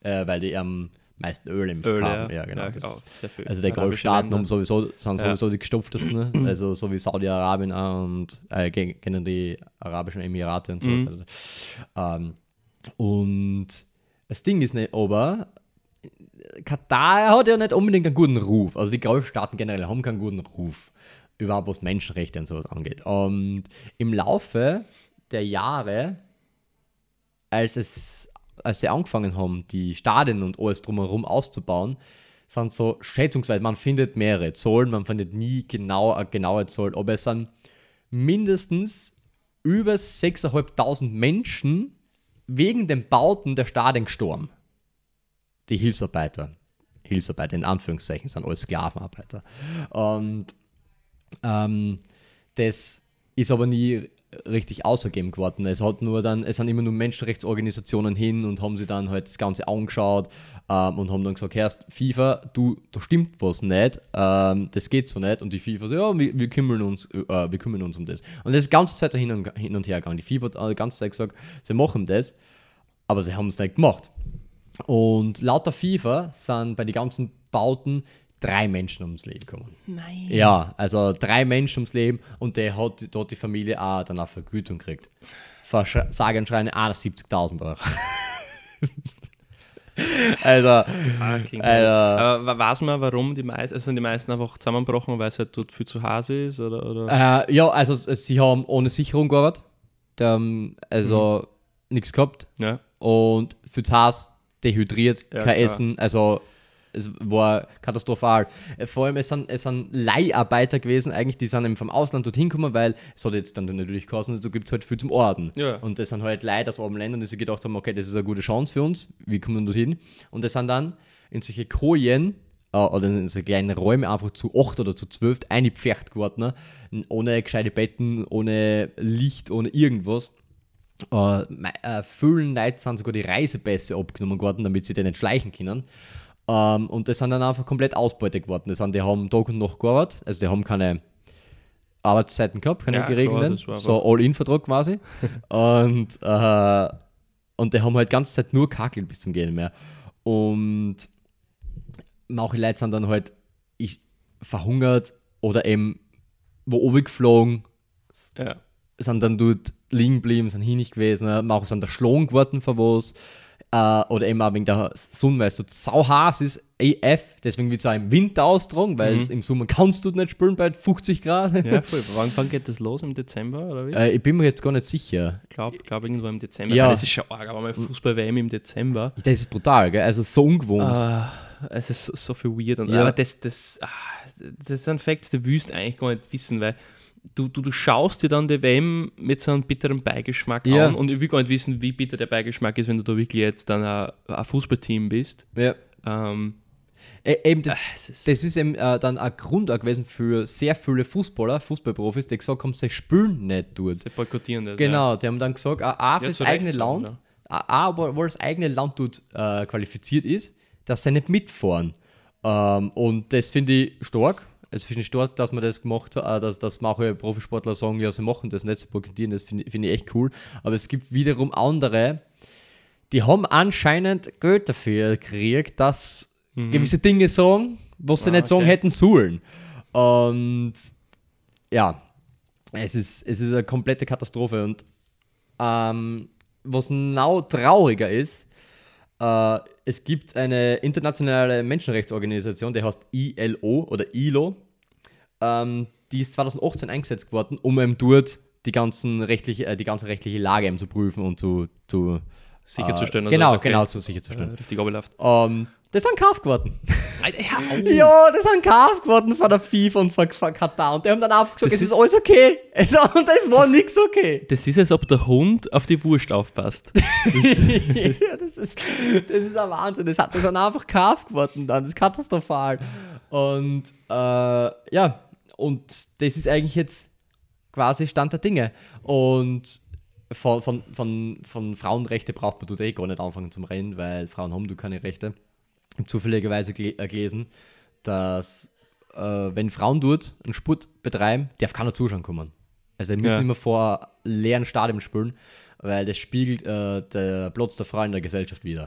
Äh, weil die am meisten Öl im Öl, haben. ja. Ja, genau. Ja, das, viel. also die Golfstaaten haben sowieso, sind Ja. sowieso die gestopftesten, also so wie Saudi-Arabien und äh, ke- kennen die Arabischen Emirate und so. Mhm. Also, ähm, und das Ding ist nicht, aber Katar hat ja nicht unbedingt einen guten Ruf. Also die Golfstaaten generell haben keinen guten Ruf, überhaupt was Menschenrechte und sowas angeht. Und im Laufe der Jahre, als es als sie angefangen haben, die Stadien und alles drumherum auszubauen, sind so schätzungsweise, man findet mehrere Zahlen, man findet nie genau eine genaue Zahl, aber es sind mindestens über 6.500 Menschen wegen den Bauten der Stadien gestorben. Die Hilfsarbeiter. Hilfsarbeiter in Anführungszeichen sind alles Sklavenarbeiter. Und ähm, das ist aber nie richtig ausgegeben geworden. Es hat nur dann, es sind immer nur Menschenrechtsorganisationen hin und haben sie dann halt das Ganze angeschaut ähm, und haben dann gesagt, Herrst, FIFA, du, da stimmt was nicht, ähm, das geht so nicht. Und die FIFA so, ja, wir, wir, kümmern uns, äh, wir kümmern uns um das. Und das ist die ganze Zeit hin und, hin und her gegangen. Die FIFA hat die ganze Zeit gesagt, sie machen das, aber sie haben es nicht gemacht. Und laut der FIFA sind bei den ganzen Bauten drei Menschen ums Leben gekommen. Nein. Ja, also drei Menschen ums Leben und der hat dort die Familie auch danach Vergütung gekriegt. Sage und schreiben 71.000 Euro. also, Fucking Alter. hell. Aber weiß man, warum die meisten, also sind die meisten einfach zusammengebrochen, weil es halt dort viel zu heiß ist? Oder, oder? äh, ja, also sie haben ohne Sicherung gearbeitet. Haben also nichts gehabt Ja. und für das Haus dehydriert, Ja, kein klar. Essen, also es war katastrophal. Äh, Vor allem, es sind, es sind Leiharbeiter gewesen, eigentlich, die sind eben vom Ausland dorthin gekommen, weil es hat jetzt dann natürlich gekostet, du gibt halt viel zum Orden. Ja. Und das sind halt Leute aus armen Ländern, die sich gedacht haben, okay, das ist eine gute Chance für uns, wir kommen dorthin. Und das sind dann in solche Kojen äh, oder in so kleine Räume einfach zu acht oder zu zwölf eingepfercht geworden, ne? ohne gescheite Betten, ohne Licht, ohne irgendwas. Äh, äh, vielen Leuten sind sogar die Reisepässe abgenommen worden, damit sie den nicht schleichen können. Ähm, und das sind dann einfach komplett Ausbeute geworden. Das sind, die haben Tag und Nacht gearbeitet, also die haben keine Arbeitszeiten gehabt, keine Ja, geregelten. so All-In-Vertrag quasi. und, äh, und die haben halt die ganze Zeit nur kackelt bis zum Gehen mehr. Und manche Leute sind dann halt ich, verhungert oder eben wo oben geflogen, ja. sind dann dort liegen geblieben, sind hinig gewesen, ne? manche sind erschlagen geworden von was. Äh, oder eben auch wegen der Sonne, weil es so sau heiß ist, AF, deswegen wird es auch im Winter austragen, weil Mhm. im Sommer kannst du nicht spielen bei 50 Grad. ja, voll. Wann, wann geht das los? Im Dezember oder wie? äh, ich bin mir jetzt gar nicht sicher. Ich glaube glaub irgendwo im Dezember. Ja. Weil Das ist schon arg, aber mal Fußball-WM im Dezember. Das ist brutal, gell? also so ungewohnt. Ah, es ist so, so viel weird. Und, Ja. Aber das, das, ah, das sind Facts, die du eigentlich gar nicht wissen, weil du, du, du schaust dir dann die WM mit so einem bitteren Beigeschmack Ja. an und ich will gar nicht wissen, wie bitter der Beigeschmack ist, wenn du da wirklich jetzt dann ein, ein Fußballteam bist. Ja. Ähm, Äh, eben das, Ah, es ist- das ist eben äh, dann ein Grund auch gewesen für sehr viele Fußballer, Fußballprofis, die gesagt haben, sie spielen nicht dort. Sie boykottieren das. Genau, die haben dann gesagt, auch, auch Ja, fürs zu Recht eigene Land, auch, auch wo, wo das eigene Land dort äh, qualifiziert ist, dass sie nicht mitfahren. Ähm, und das finde ich stark. Es finde ich stark, dass man das gemacht hat, dass, dass manche Profisportler sagen, ja, sie machen das nicht, sie boykottieren, das finde ich- finde ich echt cool. Aber es gibt wiederum andere, die haben anscheinend Geld dafür gekriegt, dass gewisse Dinge sagen, was sie Mhm. Ah, nicht sagen okay. hätten sollen. Und ja, es ist, es ist eine komplette Katastrophe. Und ähm, was noch trauriger ist, äh, es gibt eine internationale Menschenrechtsorganisation, die heißt ILO oder ILO. Ähm, die ist 2018 eingesetzt worden, um eben dort die, ganzen rechtliche, äh, die ganze rechtliche Lage eben zu prüfen und zu, zu Sicherzustellen. Äh, genau, okay. genau, zu sicherzustellen. Äh, richtig abgelaufen. Ähm, das ist ein Kauf geworden. Ja, das ist ein Kauf geworden von der FIFA und von Katar. Und die haben dann einfach gesagt, Das es ist, alles okay. Also, und das war nichts okay. Das ist, als ob der Hund auf die Wurst aufpasst. ja, das ist, das ist ein Wahnsinn. Das, hat, das ist einfach gekauft geworden dann. Das ist katastrophal. Und äh, ja, und das ist eigentlich jetzt quasi Stand der Dinge. Und von, von, von, von Frauenrechte braucht man dort eh gar nicht anfangen zum Rennen, weil Frauen haben du keine Rechte. Zufälligerweise äh, gelesen, dass äh, wenn Frauen dort einen Sport betreiben, darf keiner zuschauen kommen. Also die müssen Ja. immer vor leeren Stadien spielen, weil das spiegelt äh, der Platz der Frau in der Gesellschaft wieder.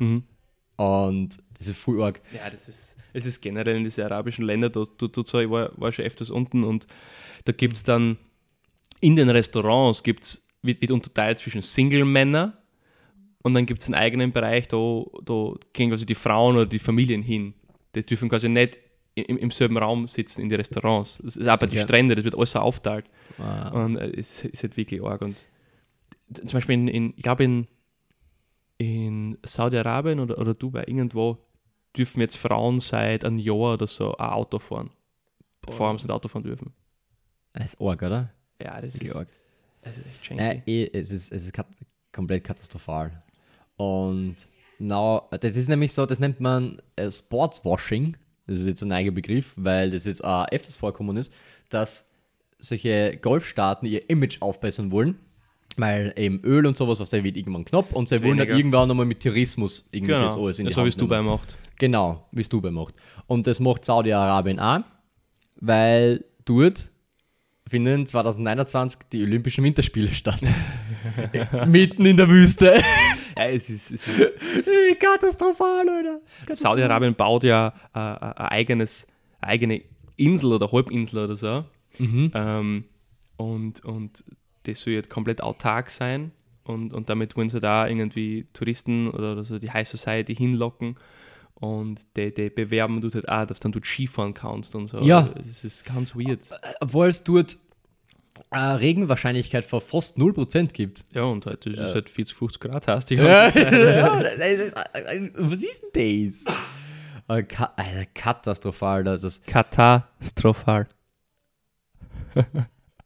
Und das ist voll arg. Ja, das ist, es ist generell in diese arabischen Länder, da, da, da, ich war, war schon öfters unten und da gibt es dann in den Restaurants gibt's, wird, wird unterteilt zwischen Single-Männer und dann gibt es einen eigenen Bereich, da, da gehen quasi die Frauen oder die Familien hin. Die dürfen quasi nicht im, im selben Raum sitzen in die Restaurants. Das ist einfach die Ja. Strände, das wird alles so aufteilt. Ah. Und äh, es ist halt wirklich arg. Und zum Beispiel in, in ich glaube in, in Saudi-Arabien oder, oder Dubai, irgendwo, dürfen jetzt Frauen seit einem Jahr oder so ein Auto fahren. Bevor sie nicht Auto fahren dürfen. Das ist arg, oder? Ja, das Wirklich ist, arg. das ist echt schenky. eh, es ist, es ist kat komplett katastrophal. Und now, das ist nämlich so, das nennt man äh, Sportswashing. Das ist jetzt ein eigener Begriff, weil das jetzt äh, öfters vorkommen ist, dass solche Golfstaaten ihr Image aufbessern wollen. Weil eben Öl und sowas, was der wird irgendwann knapp und sie wollen dann irgendwann nochmal mit Tourismus irgendwie das Genau, alles in die so wie es Dubai macht. Genau, wie es Dubai macht. Und das macht Saudi-Arabien auch, weil dort finden 2029 die Olympischen Winterspiele statt. Mitten in der Wüste. Ja, es ist, es ist Katastrophal, Alter. Saudi-Arabien baut ja äh, ein eigenes, eine eigene Insel oder Halbinsel oder so. Mhm. Ähm, und, und das soll jetzt komplett autark sein. Und, und damit wollen sie da irgendwie Touristen oder, oder so die High Society hinlocken. Und die, die bewerben du halt auch, dass dann du Skifahren kannst und so. Ja. Das ist ganz weird. Obwohl es dort eine Regenwahrscheinlichkeit von fast 0% gibt. Ja, und das ist halt 40, 50 Grad hast Ja, ja, äh, was ist denn das? Äh, ka Alter, katastrophal. Das ist, Katastrophal.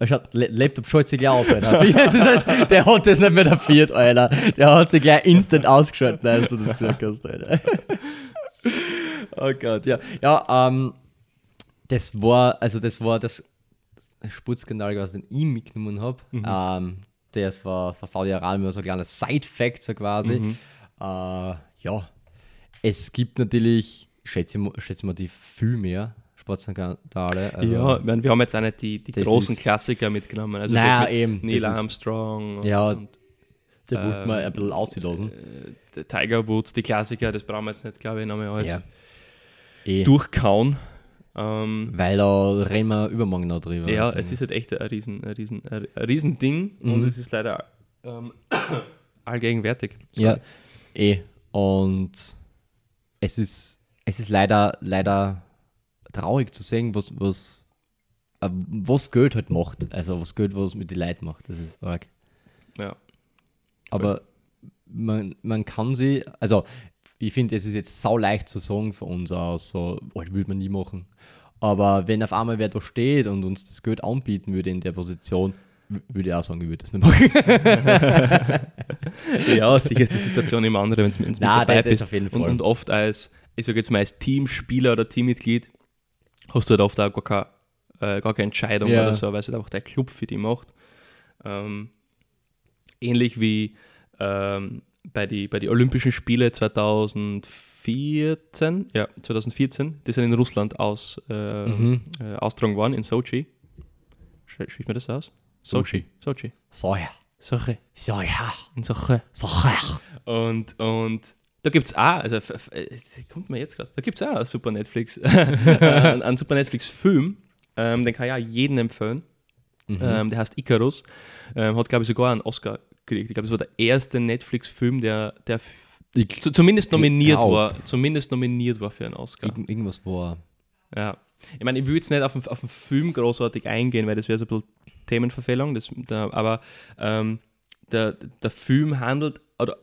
Schaut, Laptop schaut sich gleich aus, Alter. Das heißt, der hat das nicht mehr dafür, Alter. Der hat sich gleich instant ausgeschaltet, als du das gesagt hast, Alter. Oh Gott, ja. Ja, ähm, das war, also das war das Sportskandal, was ich ihm mitgenommen habe. Ähm, der war von Saudi-Arabien so ein kleiner Side-Fact, so quasi. Äh, ja, es gibt natürlich, schätze ich mal, schätze ich mal die viel mehr Sportskandale. Also, Ja, ich meine, wir haben jetzt auch nicht die, die großen Klassiker mitgenommen. Also Naja, eben, Neil Armstrong und, Ja, und Der wollte Ähm, mal ein bisschen auslassen. der Tiger Woods, die Klassiker, das brauchen wir jetzt nicht, glaube ich, nochmal alles Ja. Eh. durchkauen. Ähm, Weil da reden wir übermorgen noch drüber. ja, Also, es ist halt echt ein riesen, ein riesen, ein riesen Ding und Mhm. es ist leider ähm, allgegenwärtig. Ja, eh. Und es ist, es ist leider, leider traurig zu sehen, was, was, äh, was Geld halt macht. Also was Geld was mit den Leuten macht. Das ist arg. Ja. Aber man, man kann sie, also ich finde, es ist jetzt sau leicht zu sagen von uns aus, so, oh, das würde man nie machen. Aber wenn auf einmal wer da steht und uns das Geld anbieten würde in der Position, würde ich auch sagen, ich würde das nicht machen. ja, sicher ist die Situation immer andere, wenn du mit Nein, dabei bist. auf jeden Und, Fall. und oft als ich sage jetzt mal als Teamspieler oder Teammitglied, hast du halt oft auch gar keine, äh, gar keine Entscheidung Ja. oder so, weil es halt einfach der Club für die macht. Ähm, ähnlich wie ähm, bei den bei die Olympischen Spiele 2014, ja, 2014, die sind in Russland aus, äh, Mhm. äh, austragen worden, in Sochi. Sch- Spricht man das aus? Sochi. Sochi. So ja. Sochi. So ja. In Sochi. So ja. Und, und da gibt es auch, also äh, kommt mir jetzt gerade, da gibt es auch einen super Netflix, einen, einen super Netflix-Film, ähm, den kann ich auch jedem empfehlen. Mhm. Ähm, der heißt Icarus. Ähm, hat, glaube ich, sogar einen Oscar gekriegt. Ich glaube, es war der erste Netflix-Film, der, der Ich- zu, zumindest nominiert glaub. war. Zumindest nominiert war für einen Oscar. Irgend, irgendwas war. Ja. Ich meine, ich will jetzt nicht auf den, auf den Film großartig eingehen, weil das wäre so ein bisschen Themenverfehlung. Das, da, aber ähm, der, der Film handelt, oder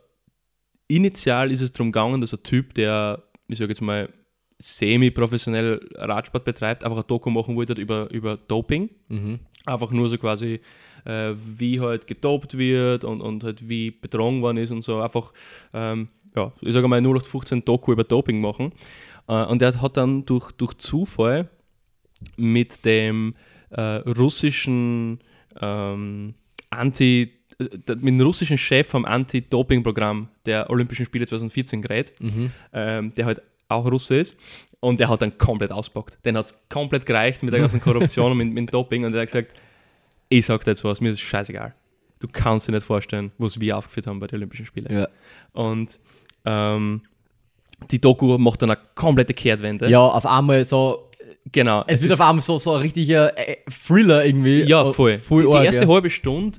initial ist es darum gegangen, dass ein Typ, der, ich sage jetzt mal, semi-professionell Radsport betreibt, einfach ein Doku machen wollte über, über Doping. Mhm. Einfach nur so quasi, äh, wie halt gedopt wird und, und halt wie betrogen worden ist und so. Einfach, ähm, ja, ich sage mal 0815 Doku über Doping machen. Äh, und der hat dann durch, durch Zufall mit dem äh, russischen ähm, Anti- äh, mit dem russischen Chef vom Anti-Doping-Programm der Olympischen Spiele 2014 geredet, Mhm. ähm, der halt auch Russe ist. Und der hat dann komplett auspackt. Den hat es komplett gereicht mit der ganzen Korruption und mit, mit Doping. Und der hat gesagt, ich sag dir jetzt was, mir ist es scheißegal. Du kannst dir nicht vorstellen, was wir aufgeführt haben bei den Olympischen Spielen. Ja. Und ähm, die Doku macht dann eine komplette Kehrtwende. ja, auf einmal so. genau. Es, wird ist- auf einmal so, so ein richtiger äh, Thriller irgendwie. Ja, voll. voll die, die arg, erste ja. halbe Stunde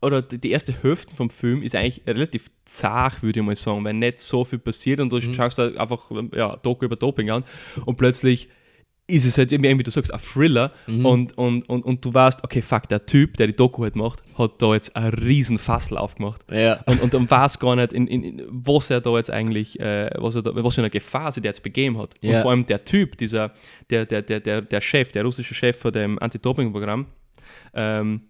oder die, die erste Hälfte vom Film ist eigentlich relativ zart, würde ich mal sagen, weil nicht so viel passiert und du Mhm. schaust einfach ja, Doku über Doping an und plötzlich ist es halt irgendwie, wie du sagst, ein Thriller Mhm. und, und, und, und du weißt, okay, fuck, der Typ, der die Doku halt macht, hat da jetzt einen riesen Fassel aufgemacht. Ja. Und, und, und weiß gar nicht, in, in, was er da jetzt eigentlich, äh, was, er da, was für eine Gefahr sich der jetzt begeben hat. Und Ja. vor allem der Typ, dieser, der, der, der, der, der Chef, der russische Chef von dem Anti-Doping-Programm, ähm,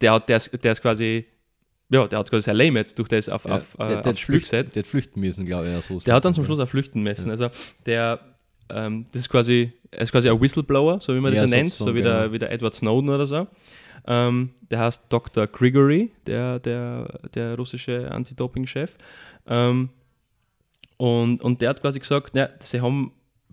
der, hat, der, ist, der ist quasi, ja, der hat quasi sein Leben jetzt durch das auf, Ja. auf, äh, der, der, hat flüchten, der hat flüchten müssen, glaube ich. Ja, so Der hat dann zum Schluss auch flüchten müssen. Also der, ähm, das ist quasi, er ist quasi ein Whistleblower, so wie man das Ja, ja nennt, so wie der, genau. wie der Edward Snowden oder so. Ähm, der heißt Dr. Grigory, der, der, der russische Anti-Doping-Chef. Ähm, und, und der hat quasi gesagt, ja, sie haben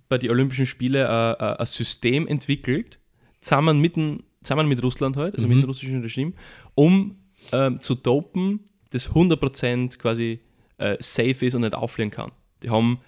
bei den Olympischen Spielen ein, ein ein System entwickelt, zusammen mit, dem, zusammen mit Russland halt, also mit Mhm. dem russischen Regime, um ähm, zu dopen, das 100% quasi äh, safe ist und nicht auffliegen kann. Die haben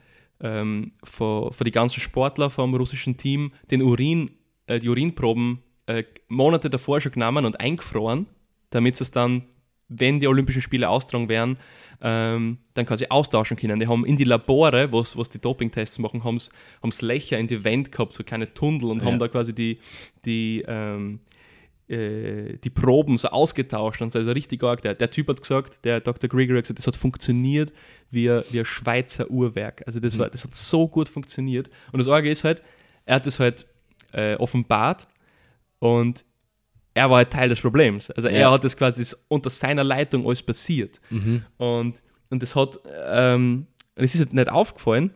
ähm, für, für die ganzen Sportler vom russischen Team den Urin, äh, die Urinproben äh, Monate davor schon genommen und eingefroren, damit sie es dann, wenn die Olympischen Spiele austragen werden, ähm, dann quasi austauschen können. Die haben in die Labore, was, was die Dopingtests machen, haben sie Löcher in die Wand gehabt, so kleine Tunnel und Ja. haben da quasi die, die, ähm, äh, die Proben so ausgetauscht und so, also richtig arg. Der, der Typ hat gesagt, der Dr. Gregory hat gesagt, das hat funktioniert wie, ein- wie ein Schweizer Uhrwerk. Also das, war, das hat so gut funktioniert. Und das Arge ist halt, er hat das halt äh, offenbart und er war halt Teil des Problems. Also er Ja. hat das quasi das unter seiner Leitung alles passiert. Mhm. Und, und das hat, ähm, es ist halt nicht aufgefallen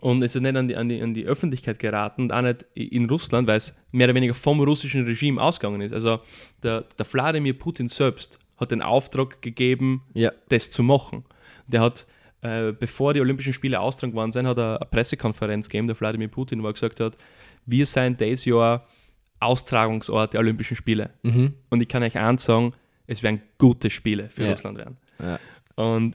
und es ist nicht an die, an, die, an die Öffentlichkeit geraten und auch nicht in Russland, weil es mehr oder weniger vom russischen Regime ausgegangen ist. Also der, der Wladimir Putin selbst hat den Auftrag gegeben, Ja. das zu machen. Der hat, äh, bevor die Olympischen Spiele austragen worden sind, hat er eine Pressekonferenz gegeben, der Wladimir Putin, wo er gesagt hat, wir sind dieses Jahr Austragungsort der Olympischen Spiele. Mhm. Und ich kann euch eins sagen, es werden gute Spiele für Ja. Russland werden. Ja. Und,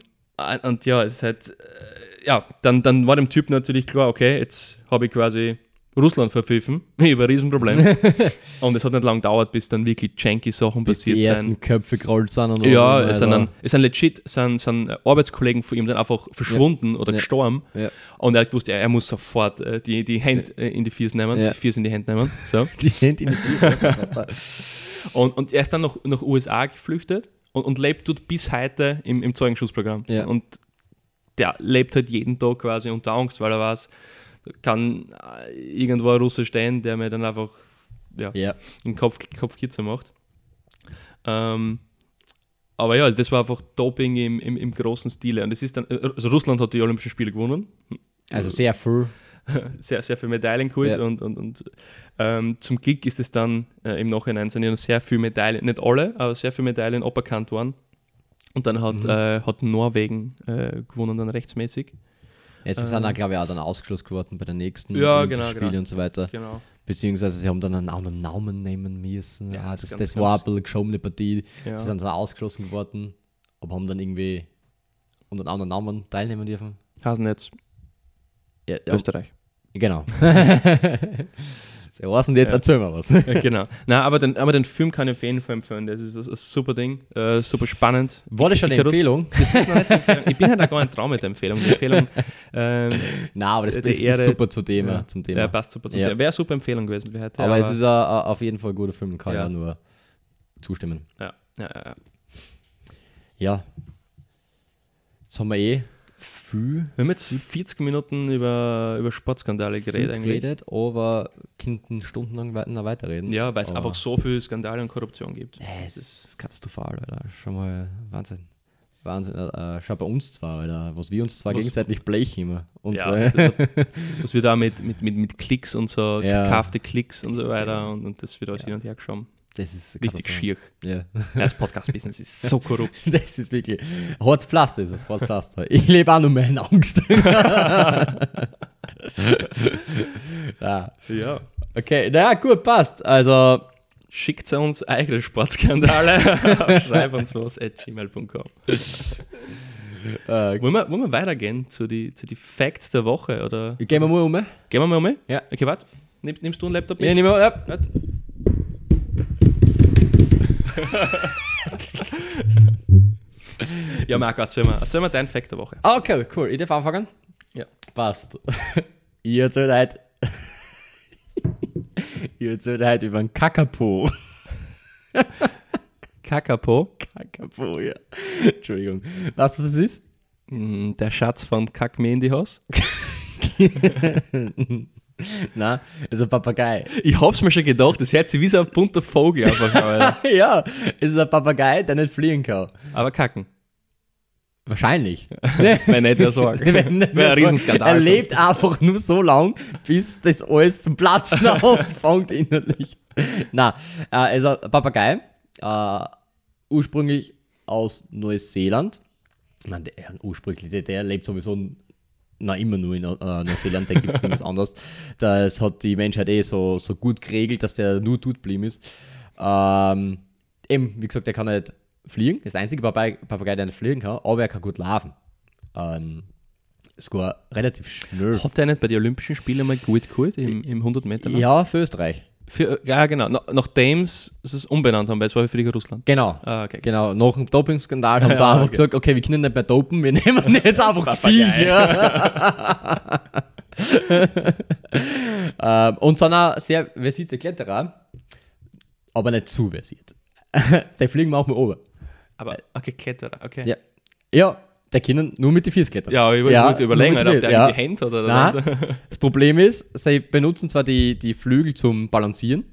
und ja, es halt, äh, ja, dann, dann war dem Typ natürlich klar, okay, jetzt habe ich quasi Russland verpfiffen. Ich habe ein Riesenproblem. und es hat nicht lange gedauert, bis dann wirklich janky Sachen Bis die passiert ersten sind. Köpfe gerollt sind. Und Ja, es sind, dann, es sind legit sind, sind Arbeitskollegen von ihm dann einfach verschwunden oder Ja. gestorben. Ja. Und er hat gewusst, er, er muss sofort äh, die, die Hände äh, in die Füße nehmen, Ja. die Füße in die Hände nehmen. So. Die Hände in die Tür. Und, und er ist dann nach, nach USA geflüchtet und, und lebt dort bis heute im, im Zeugenschutzprogramm. Ja. Und der lebt halt jeden Tag quasi unter Angst, weil er weiß, kann äh, irgendwo ein Russe stehen, der mir dann einfach ja, ja. den Kopf, Kopfkitzer macht. Ähm, aber ja, das war einfach Doping im, im, im großen Stile. Und es ist dann, also Russland hat die Olympischen Spiele gewonnen. Also sehr früh. sehr, sehr viele Medaillen geholt Ja. und, und, und ähm, zum Glück ist es dann äh, im Nachhinein sind ja sehr viele Medaillen, nicht alle, aber sehr viele Medaillen aberkannt worden. Und dann hat, Mhm. äh, hat Norwegen äh, gewonnen dann rechtsmäßig. Es ist Ähm. dann, glaube ich, auch dann ausgeschlossen geworden bei der nächsten Ja, genau, Spiele genau. und so weiter. Genau. Beziehungsweise sie haben dann einen anderen Namen nehmen müssen. Ja, Ja, das das, ist das, ganz, war ganz- ein bisschen geschobene Partie. Ja. Sie sind dann ausgeschlossen geworden, aber haben dann irgendwie unter einem anderen Namen teilnehmen dürfen. Hasennetz, Ja, Österreich. genau. Sie heißen jetzt, Ja. erzähl mal was. Genau. Na, aber den, aber den Film kann ich auf jeden Fall empfehlen. Das ist ein, super Ding, äh, super spannend. War das schon eine Empfehlung? Das ist Empfehlung. Ich bin halt auch gar nicht dran mit der Empfehlung. Die Empfehlung ähm, Nein, aber das ist Ehre- super zum Thema. ja, Zum Thema. Ja, passt super. zum Ja. Thema. Wäre eine super Empfehlung gewesen heute. aber, es ist a, auf jeden Fall ein guter Film, kann Ja. ich auch nur zustimmen. ja, ja, ja, ja. Ja. Jetzt haben wir eh viel Wir haben jetzt 40 Minuten über, über Sportskandale geredet eigentlich. geredet, aber könnten stundenlang noch weiterreden. Ja, weil es einfach so viel Skandale und Korruption gibt. Ja, es ist katastrophal, Alter. Schon mal Wahnsinn. Wahnsinn. Äh, schau bei uns zwar, Alter. Was wir uns zwar Was- gegenseitig blechen immer. Ja, Unsere, also, was wir da mit, mit, mit, mit Klicks und so, Ja. gekaufte Klicks und so weiter und, und das wird alles hin und her geschoben. Das ist Richtig schier. Ja. Das Podcast-Business ist so korrupt. Das ist wirklich. Harzpflaster ist es, Harzpflaster. Ich lebe auch nur mehr in Angst. ja. Ja. Okay, naja, gut, passt. Also, Schickt uns eigene Sportskandale auf schreib uns was at gmail.com. äh, Wollen wir, wollen wir weitergehen zu die, zu die Facts der Woche? Oder gehen wir mal um. gehen wir mal um? Ja. Okay, warte. Nimmst, nimmst du einen Laptop mit? Ja, nehmen wir, ja. Warte. ja, Marco, erzähl mal, erzähl mal deinen Fact der Woche. Ah, Okay, cool. Ich darf anfangen? Ja. Passt. Ich erzähle heute. ich erzähle heute über einen Kakapo. Kakapo, Kakapo, ja. Entschuldigung. Weißt du, was es ist? Mm, der Schatz von Kack es ist ein Papagei. Ich hab's mir schon gedacht, das hört sich wie so ein bunter Vogel einfach an. ja, es ist ein Papagei, der nicht fliegen kann. Aber kacken. Wahrscheinlich. Wenn nicht, wer. Wenn- Wäre ein Riesenskandal. Er sonst. lebt einfach nur so lang, bis das alles zum Platzen anfängt innerlich. Na, äh, ist ein Papagei, äh, ursprünglich aus Neuseeland. Ich meine, der, ursprünglich, der, der lebt sowieso na, immer nur in äh, Neuseeland, da gibt es nichts anderes. Das hat die Menschheit eh so, so gut geregelt, dass der nur dort geblieben ist. Ähm, eben, wie gesagt, der kann nicht fliegen. Das einzige Papagei, Papagei, der nicht fliegen kann, aber er kann gut laufen. Ähm, sogar relativ schnell. Hat der nicht bei den Olympischen Spielen mal gut geholt im, im 100 Meter? Lauf? Ja, für Österreich. Für, ja, genau. Na, nachdem sie es umbenannt haben, weil es war für die Russland. Genau. Ah, okay. Genau, nach dem Doping-Skandal haben sie Ja, einfach okay. gesagt, okay, wir können nicht mehr dopen, wir nehmen jetzt einfach Viech. Ja. ähm, und sind auch sehr versierte Kletterer, aber nicht zu versiert. Sie fliegen manchmal oben. Aber, okay, Kletterer, okay. Ja. Ja, der können nur mit den Füßen klettern. Ja, wollte Ja, ja, überlegen, ob der ja. irgendwie Hände hat oder Nein. so. Das Problem ist, sie benutzen zwar die, die Flügel zum Balancieren,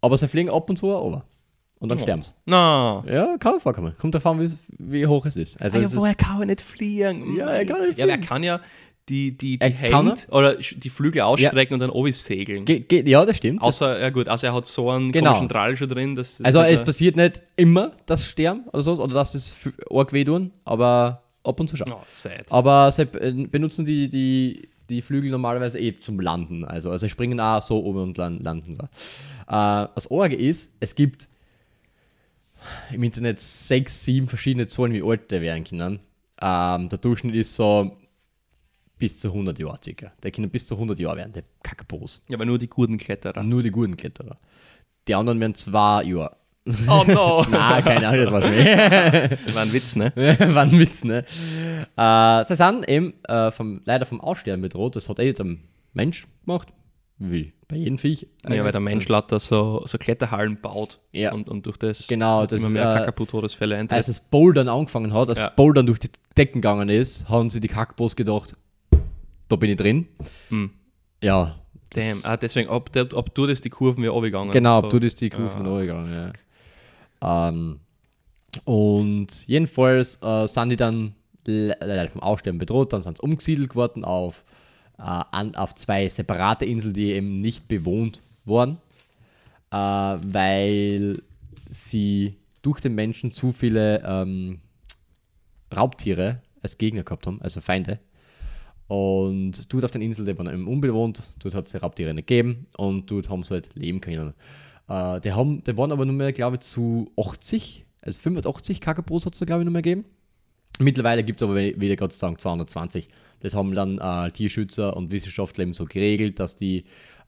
aber sie fliegen ab und zu oben. Und dann Oh. sterben sie. Na. Ja, kann vorkommen. Kommt davon, wie, wie hoch es ist. Also Ah, ja, es woher kann er nicht fliegen? Ja, er kann nicht Ja, aber er fliegen. kann ja die, die, die kann Hände oder die Flügel ausstrecken und dann oben segeln. Ge ge ja, das stimmt. Außer, ja gut, außer er hat so einen Genau. komischen Drall schon drin. Dass, also dass es er- passiert nicht immer, dass sie sterben oder so, oder dass es f- arg weh tun, aber ab und zu schon. Oh, sad. Aber sie äh, benutzen die, die, die Flügel normalerweise eh zum Landen. Also, also sie springen auch so oben und lan- landen so. Äh, das Orge ist, es gibt im Internet sechs, sieben verschiedene Zahlen, wie alt der werden können. Ähm, der Durchschnitt ist so bis zu 100 Jahre circa. Der können bis zu 100 Jahre werden, der Kackpos. Ja, aber nur die guten Kletterer. Nur die guten Kletterer. Die anderen werden zwei Jahre. Oh no! Nein, keine Ahnung, das war schon. War ein Witz, ne? War ein Witz, ne? Äh, sie sind eben äh, vom, leider vom Aussterben bedroht. Das hat eh der Mensch gemacht. Wie bei jedem Viech. Ja, weil der Mensch lauter so, so Kletterhallen baut Ja. und, und durch das Genau, das, immer mehr äh, Kakapo-Todesfälle eintritt. Als das Bouldern angefangen hat, als Ja. das Bouldern durch die Decken gegangen ist, haben sie die Kackbos gedacht, da bin ich drin. Hm. Ja, Damn. Ah, deswegen, ob, ob du das die Kurven wieder runtergegangen genau, so. du das die Kurven Ah. gegangen, ja. Ähm, und jedenfalls äh, sind die dann vom Aussterben bedroht, dann sind sie umgesiedelt worden auf an, auf zwei separate Inseln, die eben nicht bewohnt wurden, äh, weil sie durch den Menschen zu viele ähm, Raubtiere als Gegner gehabt haben, also Feinde. Und dort auf den Inseln, die waren eben unbewohnt, dort hat es Raubtiere nicht gegeben und dort haben sie halt leben können. Äh, die, haben, die waren aber nur mehr, glaube ich, zu 80, also 85 Kakapos hat es da, glaube ich, nur mehr gegeben. Mittlerweile gibt es aber wieder Gott sei Dank 220. Das haben dann äh, Tierschützer und Wissenschaftler eben so geregelt, dass die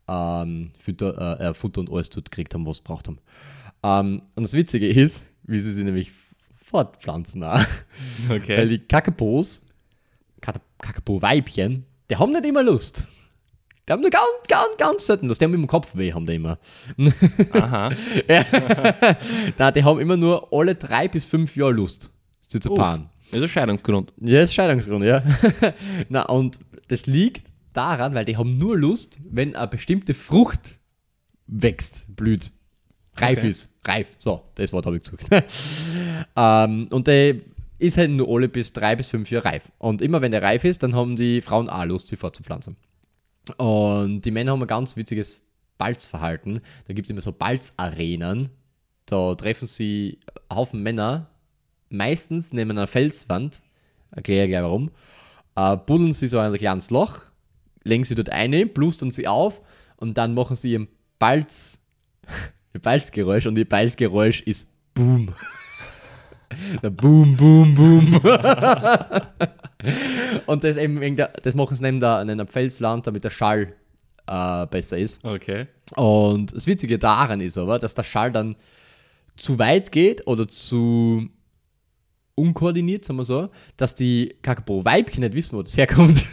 ähm, Futter, äh, Futter und alles dort gekriegt haben, was sie braucht haben. Ähm, und das Witzige ist, wie sie sich nämlich fortpflanzen. Auch. Okay. Weil die Kakapos, Kakapo-Weibchen, die haben nicht immer Lust. Die haben nur ganz, ganz, ganz selten Lust. Die haben immer Kopfweh, haben die immer. Aha. ja. Nein, die haben immer nur alle drei bis fünf Jahre Lust, sie zu Uff. paaren. Das ist ein Scheidungsgrund. Ja, das ist Scheidungsgrund, ja. Na, und das liegt daran, weil die haben nur Lust, wenn eine bestimmte Frucht wächst, blüht, reif Okay. ist. Reif, so, das Wort habe ich gesucht. ähm, und der ist halt nur alle bis drei bis fünf Jahre reif. Und immer wenn der reif ist, dann haben die Frauen auch Lust, sie fortzupflanzen. Und die Männer haben ein ganz witziges Balzverhalten. Da gibt es immer so Balzarenen. Da treffen sie einen Haufen Männer, meistens neben einer Felswand, erkläre gleich warum, äh, buddeln sie so ein kleines Loch, legen sie dort ein, blustern sie auf und dann machen sie ihren Balz, ihr Balzgeräusch und ihr Balzgeräusch ist Boom. Boom, Boom, Boom. und das eben wegen der, das machen sie neben der, neben der Felswand, damit der Schall äh, besser ist. Okay. Und das Witzige daran ist aber, dass der Schall dann zu weit geht oder zu unkoordiniert, sagen wir so, dass die Kakapo-Weibchen nicht wissen, wo das herkommt.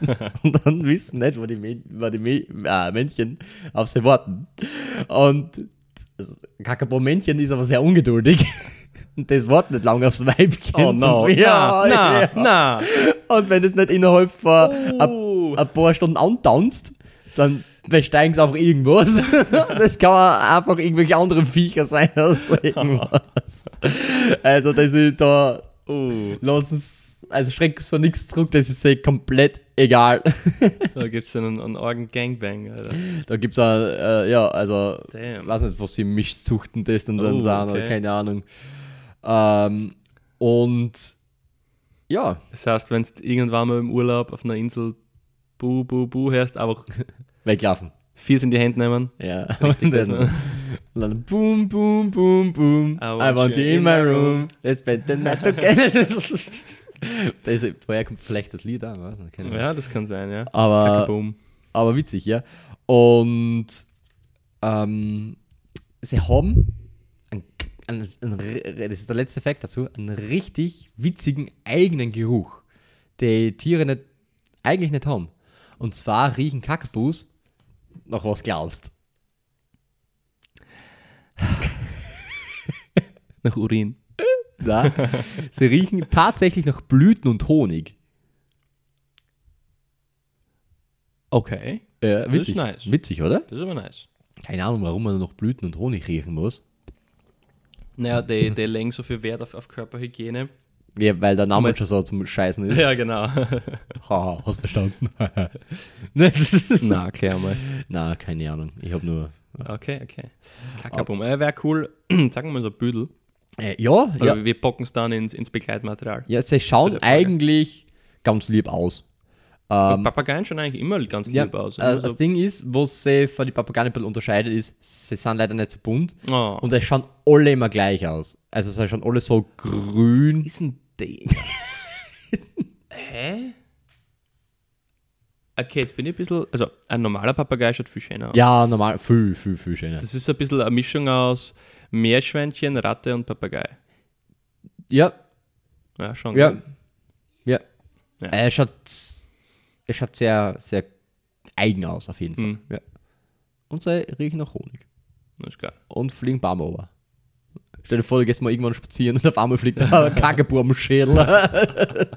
und dann wissen nicht, wo die, Mä wo die äh, Männchen auf sie warten. Und das Kakapo-Männchen ist aber sehr ungeduldig. Und das wartet nicht lange aufs Weibchen. Oh no. Ja, na, na. Und wenn es nicht innerhalb von Oh. ein paar Stunden antanzt, dann besteigen sie einfach irgendwas. das kann einfach irgendwelche anderen Viecher sein als irgendwas. also das ist da, Oh. lassen es, also schreck so nichts zurück, das ist eh komplett egal. Da gibt es einen, einen argen Gangbang, Alter. da gibt es äh, ja, also, Damn. weiß nicht, was für Mischzuchten das dann, dann Oh, oder okay. keine Ahnung. Ähm, und ja, Das heißt, wenn du irgendwann mal im Urlaub auf einer Insel Bu, Bu, Bu hörst, einfach weglaufen. vier in die Hände nehmen. Ja, Richtig, und dann, das, ne? und dann boom, boom, boom, boom. I want, you in my room. Let's spend the night together. das ist, woher kommt vielleicht das Lied an? Ahnung. Ja, das kann sein, ja. Aber, aber witzig, ja. Und ähm, sie haben, einen, einen, das ist der letzte Fakt dazu, einen richtig witzigen eigenen Geruch, die Tiere nicht, eigentlich nicht haben. Und zwar riechen Kakapus nach was glaubst. Nach Urin. Na, sie riechen tatsächlich nach Blüten und Honig. Okay. Ja, ist witzig. nice. Witzig, oder? Das ist aber nice. Keine Ahnung, warum man noch Blüten und Honig riechen muss. Naja, die, die legen so viel Wert auf, auf Körperhygiene. Ja, weil der Name schon so zum Scheißen ist. Ja, genau. Haha, hast verstanden? Na, erklär mal. Na, keine Ahnung. Ich habe nur. Okay, okay. Kakaboom. Äh, Wäre cool, sagen wir mal so ein Büdel. Äh, ja, Ja. ja. Wir packen es dann ins, ins Begleitmaterial. ja, sie schauen eigentlich ganz lieb aus. Ähm, Papageien schauen eigentlich immer ganz ja, lieb aus. äh, Also, das Ding ist, was sie von den Papageien ein bisschen unterscheidet, ist, sie sind leider nicht so bunt oh. und es schauen alle immer gleich aus. Also sie schauen alle so grün. Was ist denn die? Hä? Okay, jetzt bin ich ein bisschen. Also, ein normaler Papagei schaut viel schöner aus. Ja, normal, viel, viel, viel schöner. Das ist ein bisschen eine Mischung aus Meerschweinchen, Ratte und Papagei. Ja, Ja, schon. Ja. gut. ja. Ja. Er schaut, er schaut sehr, sehr eigen aus, auf jeden Fall. Mhm. Ja. Und sie riechen nach Honig. Das ist geil. Und fliegen Bäume over. Stell dir vor, du gehst mal irgendwann spazieren und auf einmal fliegt da ein Kakadu am Schädel.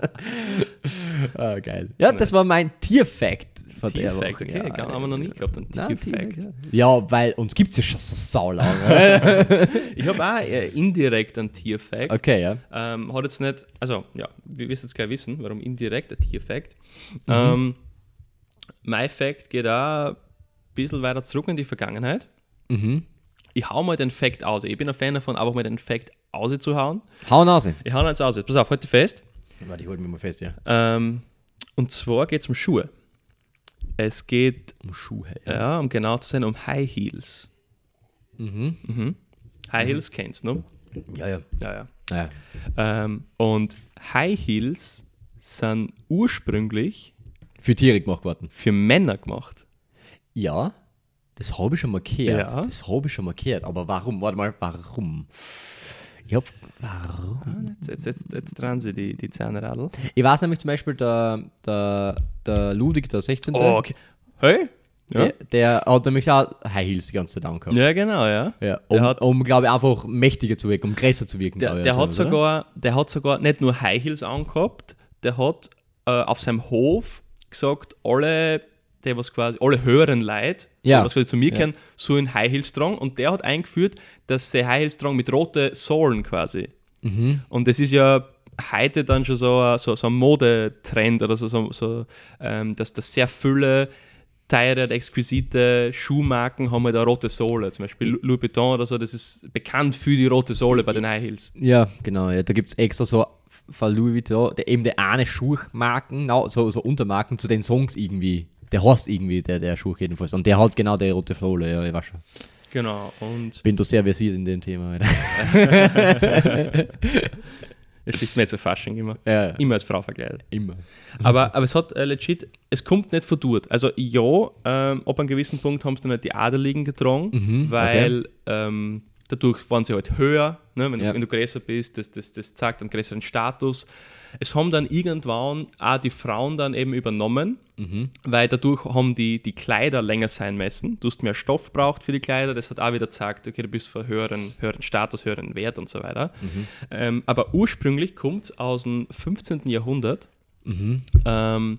ah, geil. Ja, das Nice. war mein Tierfact von der Tierfact, Woche. okay, ja, gar haben wir noch nie gehabt. Ein Nein. Tierfact, ja. ja, weil uns gibt es ja schon so saulange. Ich habe auch äh, indirekt einen Tierfact. okay, ja. Ähm, hat jetzt nicht, also ja, wir wirst jetzt gleich wissen, warum indirekt ein Tierfact. Mhm. Ähm, Mein Fact geht auch ein bisschen weiter zurück in die Vergangenheit. Mhm. Ich hau mal den Fact aus. Ich bin ein Fan davon, einfach mal den Fact auszuhauen. Hau Nase. Ich hau ihn jetzt aus. Pass auf, heute fest. Warte, ich hol mich mal fest, ja. Ähm, und zwar geht es um Schuhe. Es geht, Um Schuhe. ja, um genau zu sein, um High Heels. Mhm. Mhm. High Heels kennst du, ne? Ja, ja. Ja, ja. Naja. Ähm, und High Heels sind ursprünglich Für Tiere gemacht worden. für Männer gemacht. Ja, das habe ich schon mal gehört. Ja. Das habe ich schon mal gehört. Aber warum? Warte mal, warum? Ich hab, warum? Jetzt, jetzt, jetzt, jetzt dran sie die, die Zahnradl. Ich weiß nämlich zum Beispiel, der, der, der Ludwig, der 16. Oh, okay. Hey? Ja, der, der hat nämlich auch High Heels die ganze Zeit angehabt. ja genau, ja. Ja, Der um, hat- um glaube ich, einfach mächtiger zu wirken, um größer zu wirken. Der, der, hat oder? sogar, der hat sogar nicht nur High Heels angehabt, der hat äh, auf seinem Hof gesagt, alle, die was quasi, alle höheren Leute, Ja. die was quasi zu mir Ja. kennen, sollen High Heels tragen und der hat eingeführt, dass sie High Heels tragen mit roten Sohlen quasi. Mhm. Und das ist ja heute dann schon so, ein- so, so ein Modetrend oder so, so, so ähm, dass das sehr viele teure, exquisite Schuhmarken haben halt eine rote Sohle. Zum Beispiel Louis Vuitton oder so, das ist bekannt für die rote Sohle bei den High Heels. Ja, genau. Ja, da gibt es extra so von Louis Vuitton, der, eben der eine Schuhmarken, no, so, so Untermarken zu den Songs irgendwie. Der heißt irgendwie, der, der Schuh jedenfalls. Und der hat genau die rote Sohle, ja, ich weiß schon. Genau, und Bin da sehr versiert in dem Thema. Alter. es ist nicht so Fasching immer. ja, Immer als Frau verkleidet. immer. Aber, aber es hat äh, legit, es kommt nicht von dort. Also ja, ähm, ab einem gewissen Punkt haben sie dann halt die Adeligen getragen, Mhm, weil ähm, dadurch waren sie halt höher. Ne? Wenn, Ja. du, wenn du größer bist, das, das, das zeigt einen größeren Status. Es haben dann irgendwann auch die Frauen dann eben übernommen, Mhm. weil dadurch haben die, die Kleider länger sein müssen. Du hast mehr Stoff braucht für die Kleider. Das hat auch wieder gesagt, okay, du bist für höheren, höheren Status, höheren Wert und so weiter. Mhm. Ähm, aber ursprünglich kommt es aus dem 15. Jahrhundert. Mhm. Ähm,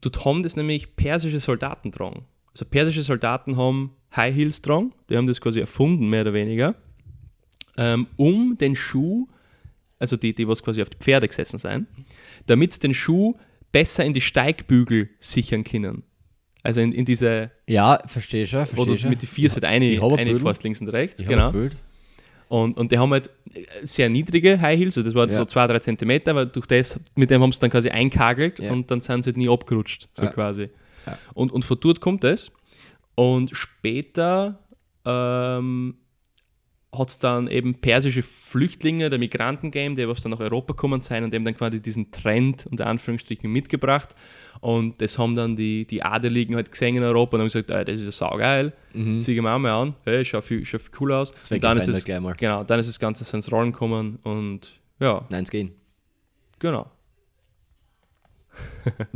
dort haben das nämlich persische Soldaten tragen. Also persische Soldaten haben High Heels tragen, die haben das quasi erfunden, mehr oder weniger, ähm, um den Schuh, also die, die was quasi auf die Pferde gesessen sind, damit sie den Schuh besser in die Steigbügel sichern können. Also in, in diese, Ja, verstehe schon, verstehe du schon. mit die vier halt eine, eine fährst, links und rechts, Ich genau. Und, und die haben halt sehr niedrige High Heels, also das war Ja. so 2-3 Zentimeter, aber durch das, mit dem haben sie dann quasi einkagelt Ja. und dann sind sie halt nie abgerutscht, so Ja. quasi. Ja. Und, und von dort kommt es. Und später ähm, hat es dann eben persische Flüchtlinge, der Migranten gegeben, die was dann nach Europa gekommen sind und eben dann quasi diesen Trend unter Anführungsstrichen mitgebracht. Und das haben dann die, die Adeligen halt gesehen in Europa und haben gesagt, ey, das ist ja saugeil, Mhm. zieh mal an, hey, schaut viel, schaut viel cool aus. Und dann ist, mal. genau, dann ist das Ganze so ins Rollen gekommen und ja, Nein, es gehen. genau. ja,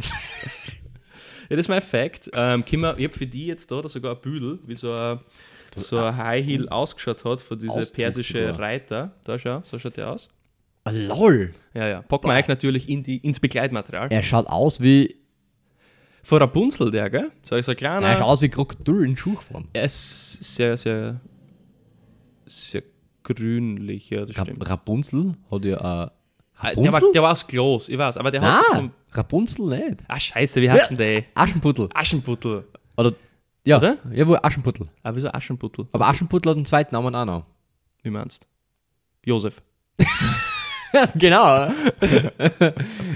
das ist mein Fact. Ähm, wir- ich habe für die jetzt da sogar ein Büdel, wie so ein, so ein High Heel ausgeschaut hat von diese Ausdruck persische. Reiter. Da schau, so schaut der aus. Ah, lol. Ja, ja. Packen wir euch natürlich in die, ins Begleitmaterial. Er schaut aus wie. Von Rapunzel, der, gell? So, so ein Nein, er kleiner. schaut aus wie Krokodil in Schuhform. Er ist sehr, sehr, sehr grünlich, ja, das Rap stimmt. Rapunzel hat ja ein. Ah, Der war, Rapunzel? der war aus Glas, ich weiß, aber der hat Nein, vom, Rapunzel nicht. Ah, scheiße, wie heißt denn der? Aschenputtel. Aschenputtel. Oder. Ja, Oder? Jawohl, Aschenputtel. Ah, wieso Aschenputtel? Aber Aschenputtel hat einen zweiten Namen auch noch. Wie meinst Josef. genau. ja,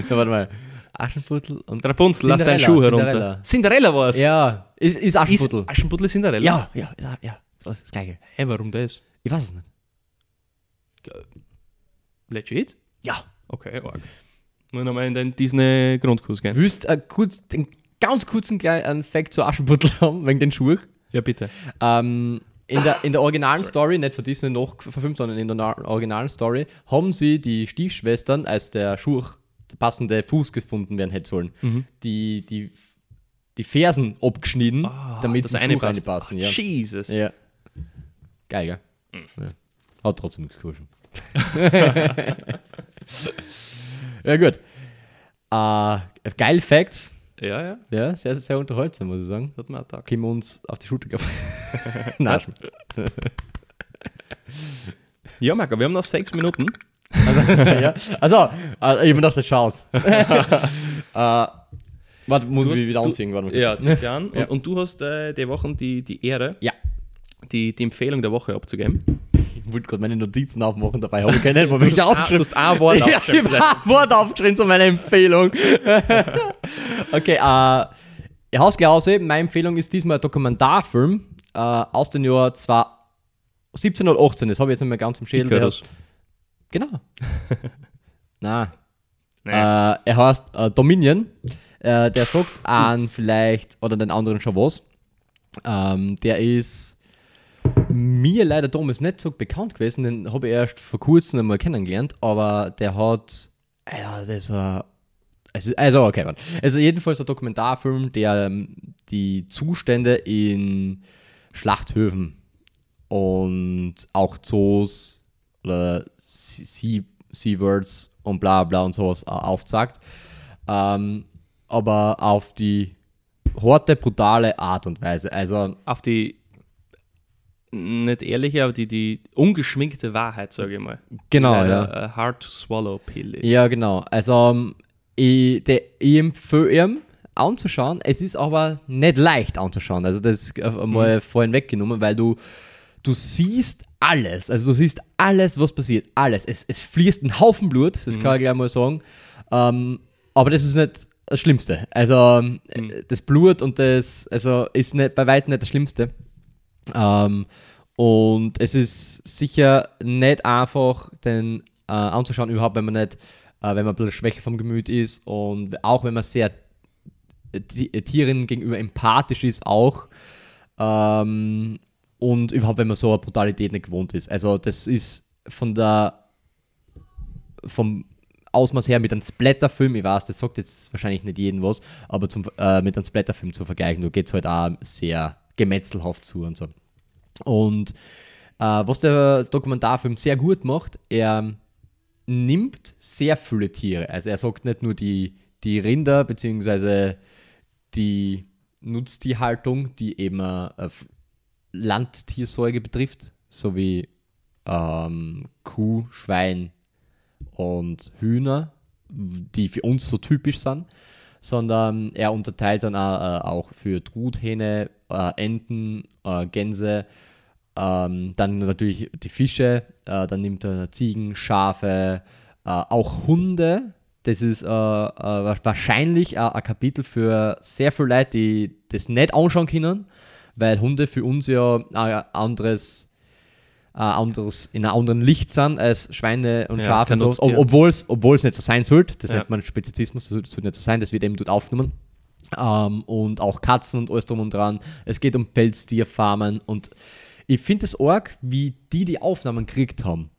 warte mal. Aschenputtel und. Rapunzel, lass deinen Cinderella, Schuh herunter. Cinderella. War es. Ja, ist, ist Ist Aschenputtel. Aschenputtel Cinderella? Ja, ja, ist, ja. Das ist das Gleiche. Hä, warum das? Ich weiß es nicht. Legit? Ja. Okay, arg. Nur nochmal in den Disney-Grundkurs gehen. Willst du kurz, einen ganz kurzen kleinen Fact zu Aschenputtel haben, wegen den Schuhen? Ja, bitte. Ähm, in, der, in der originalen Story, nicht von Disney noch verfilmt, sondern in der na- originalen Story, haben sie die Stiefschwestern, als der Schuh, der passende Fuß gefunden werden hätte sollen, Mhm. die, die, die Fersen abgeschnitten, damit das sie eine Schuh passt. reinpassen. Ach, Ja. Jesus. ja. Geil, gell? Ja. Hat trotzdem nichts geholfen. ja, gut. Äh, geil Facts. Ja, ja. Ja, sehr, sehr unterhaltsam, muss ich sagen. Hat man einen Tag. Können wir uns auf die Schulter geben? Nein, Ja, Marco, wir haben noch sechs Minuten. ja. Also, äh, ich mir gedacht, das Chance. äh, Warte, muss Du ich wieder anziehen. Warte. Ja, zieh an. Ja. Und, und du hast äh, die Wochen die, die Ehre, Ja. die, die Empfehlung der Woche abzugeben. Ich wollte gerade meine Notizen aufmachen, dabei habe ich keine, aber ich aufgeschrieben. du hast ein Wort Ja, ich aufgeschrieben. habe ein Wort aufgeschrieben zu meiner Empfehlung. Okay, äh, ich hau's aus. Meine Empfehlung ist diesmal ein Dokumentarfilm äh, aus dem Jahr 2017 oder 18. Das habe ich jetzt nicht mehr ganz im Schädel. Icarus. heißt- Genau. Na, Nee. äh, er heißt äh, Dominion. Äh, der sagt an vielleicht oder den anderen schon was. Ähm, der ist mir leider damals nicht so bekannt gewesen, den habe ich erst vor kurzem einmal kennengelernt, aber der hat, ja, das ist ein, also, also okay, warte. Also jedenfalls ein Dokumentarfilm, der ähm, die Zustände in Schlachthöfen und auch Zoos oder Sea, Seawords und bla bla und sowas äh, aufzeigt. Ähm, aber auf die harte, brutale Art und Weise. Also Auf die nicht ehrliche, aber die, die ungeschminkte Wahrheit, sage ich mal. genau, Eine, ja. äh, Hard to swallow pill. ist. Ja, genau. Also ähm, ich, der, ich empfehle ihm anzuschauen. Es ist aber nicht leicht anzuschauen. Also das ist auf einmal vorhin weggenommen, weil du, du siehst alles. Also du siehst alles, was passiert. Alles. Es, es fließt ein Haufen Blut, das kann ich gleich mal sagen. Ähm, aber das ist nicht das Schlimmste. Also ähm, das Blut und das also ist nicht, bei weitem nicht das Schlimmste. Ähm, und es ist sicher nicht einfach, den äh, anzuschauen, überhaupt, wenn man nicht, äh, wenn man ein bisschen schwächer vom Gemüt ist und auch wenn man sehr Ti- Tieren gegenüber empathisch ist, auch. Ähm, und überhaupt, wenn man so eine Brutalität nicht gewohnt ist. Also, das ist von der, vom Ausmaß her mit einem Splatterfilm, ich weiß, das sagt jetzt wahrscheinlich nicht jedem was, aber zum, äh, mit einem Splatterfilm zu vergleichen, da geht es halt auch sehr gemetzelhaft zu und so. Und äh, was der Dokumentarfilm sehr gut macht, er nimmt sehr viele Tiere. Also er sagt nicht nur die, die Rinder bzw. die Nutztierhaltung, die eben äh, Landtiersäuge betrifft, so wie ähm, Kuh, Schwein und Hühner, die für uns so typisch sind, sondern er unterteilt dann auch, äh, auch für Truthähne, äh, Enten, äh, Gänse, ähm, dann natürlich die Fische, äh, dann nimmt er Ziegen, Schafe, äh, auch Hunde. Das ist äh, äh, wahrscheinlich äh, ein Kapitel für sehr viele Leute, die das nicht anschauen können, weil Hunde für uns ja ein anderes, ein anderes in einem anderen Licht sind als Schweine und Ja, Schafe und so. Obwohl es nicht so sein sollte. Das Ja. nennt man Spezizismus, das sollte nicht so sein, das wird eben dort aufgenommen. Ähm, und auch Katzen und alles drum und dran. Es geht um Pelztierfarmen und ich finde es arg, wie die die Aufnahmen gekriegt haben.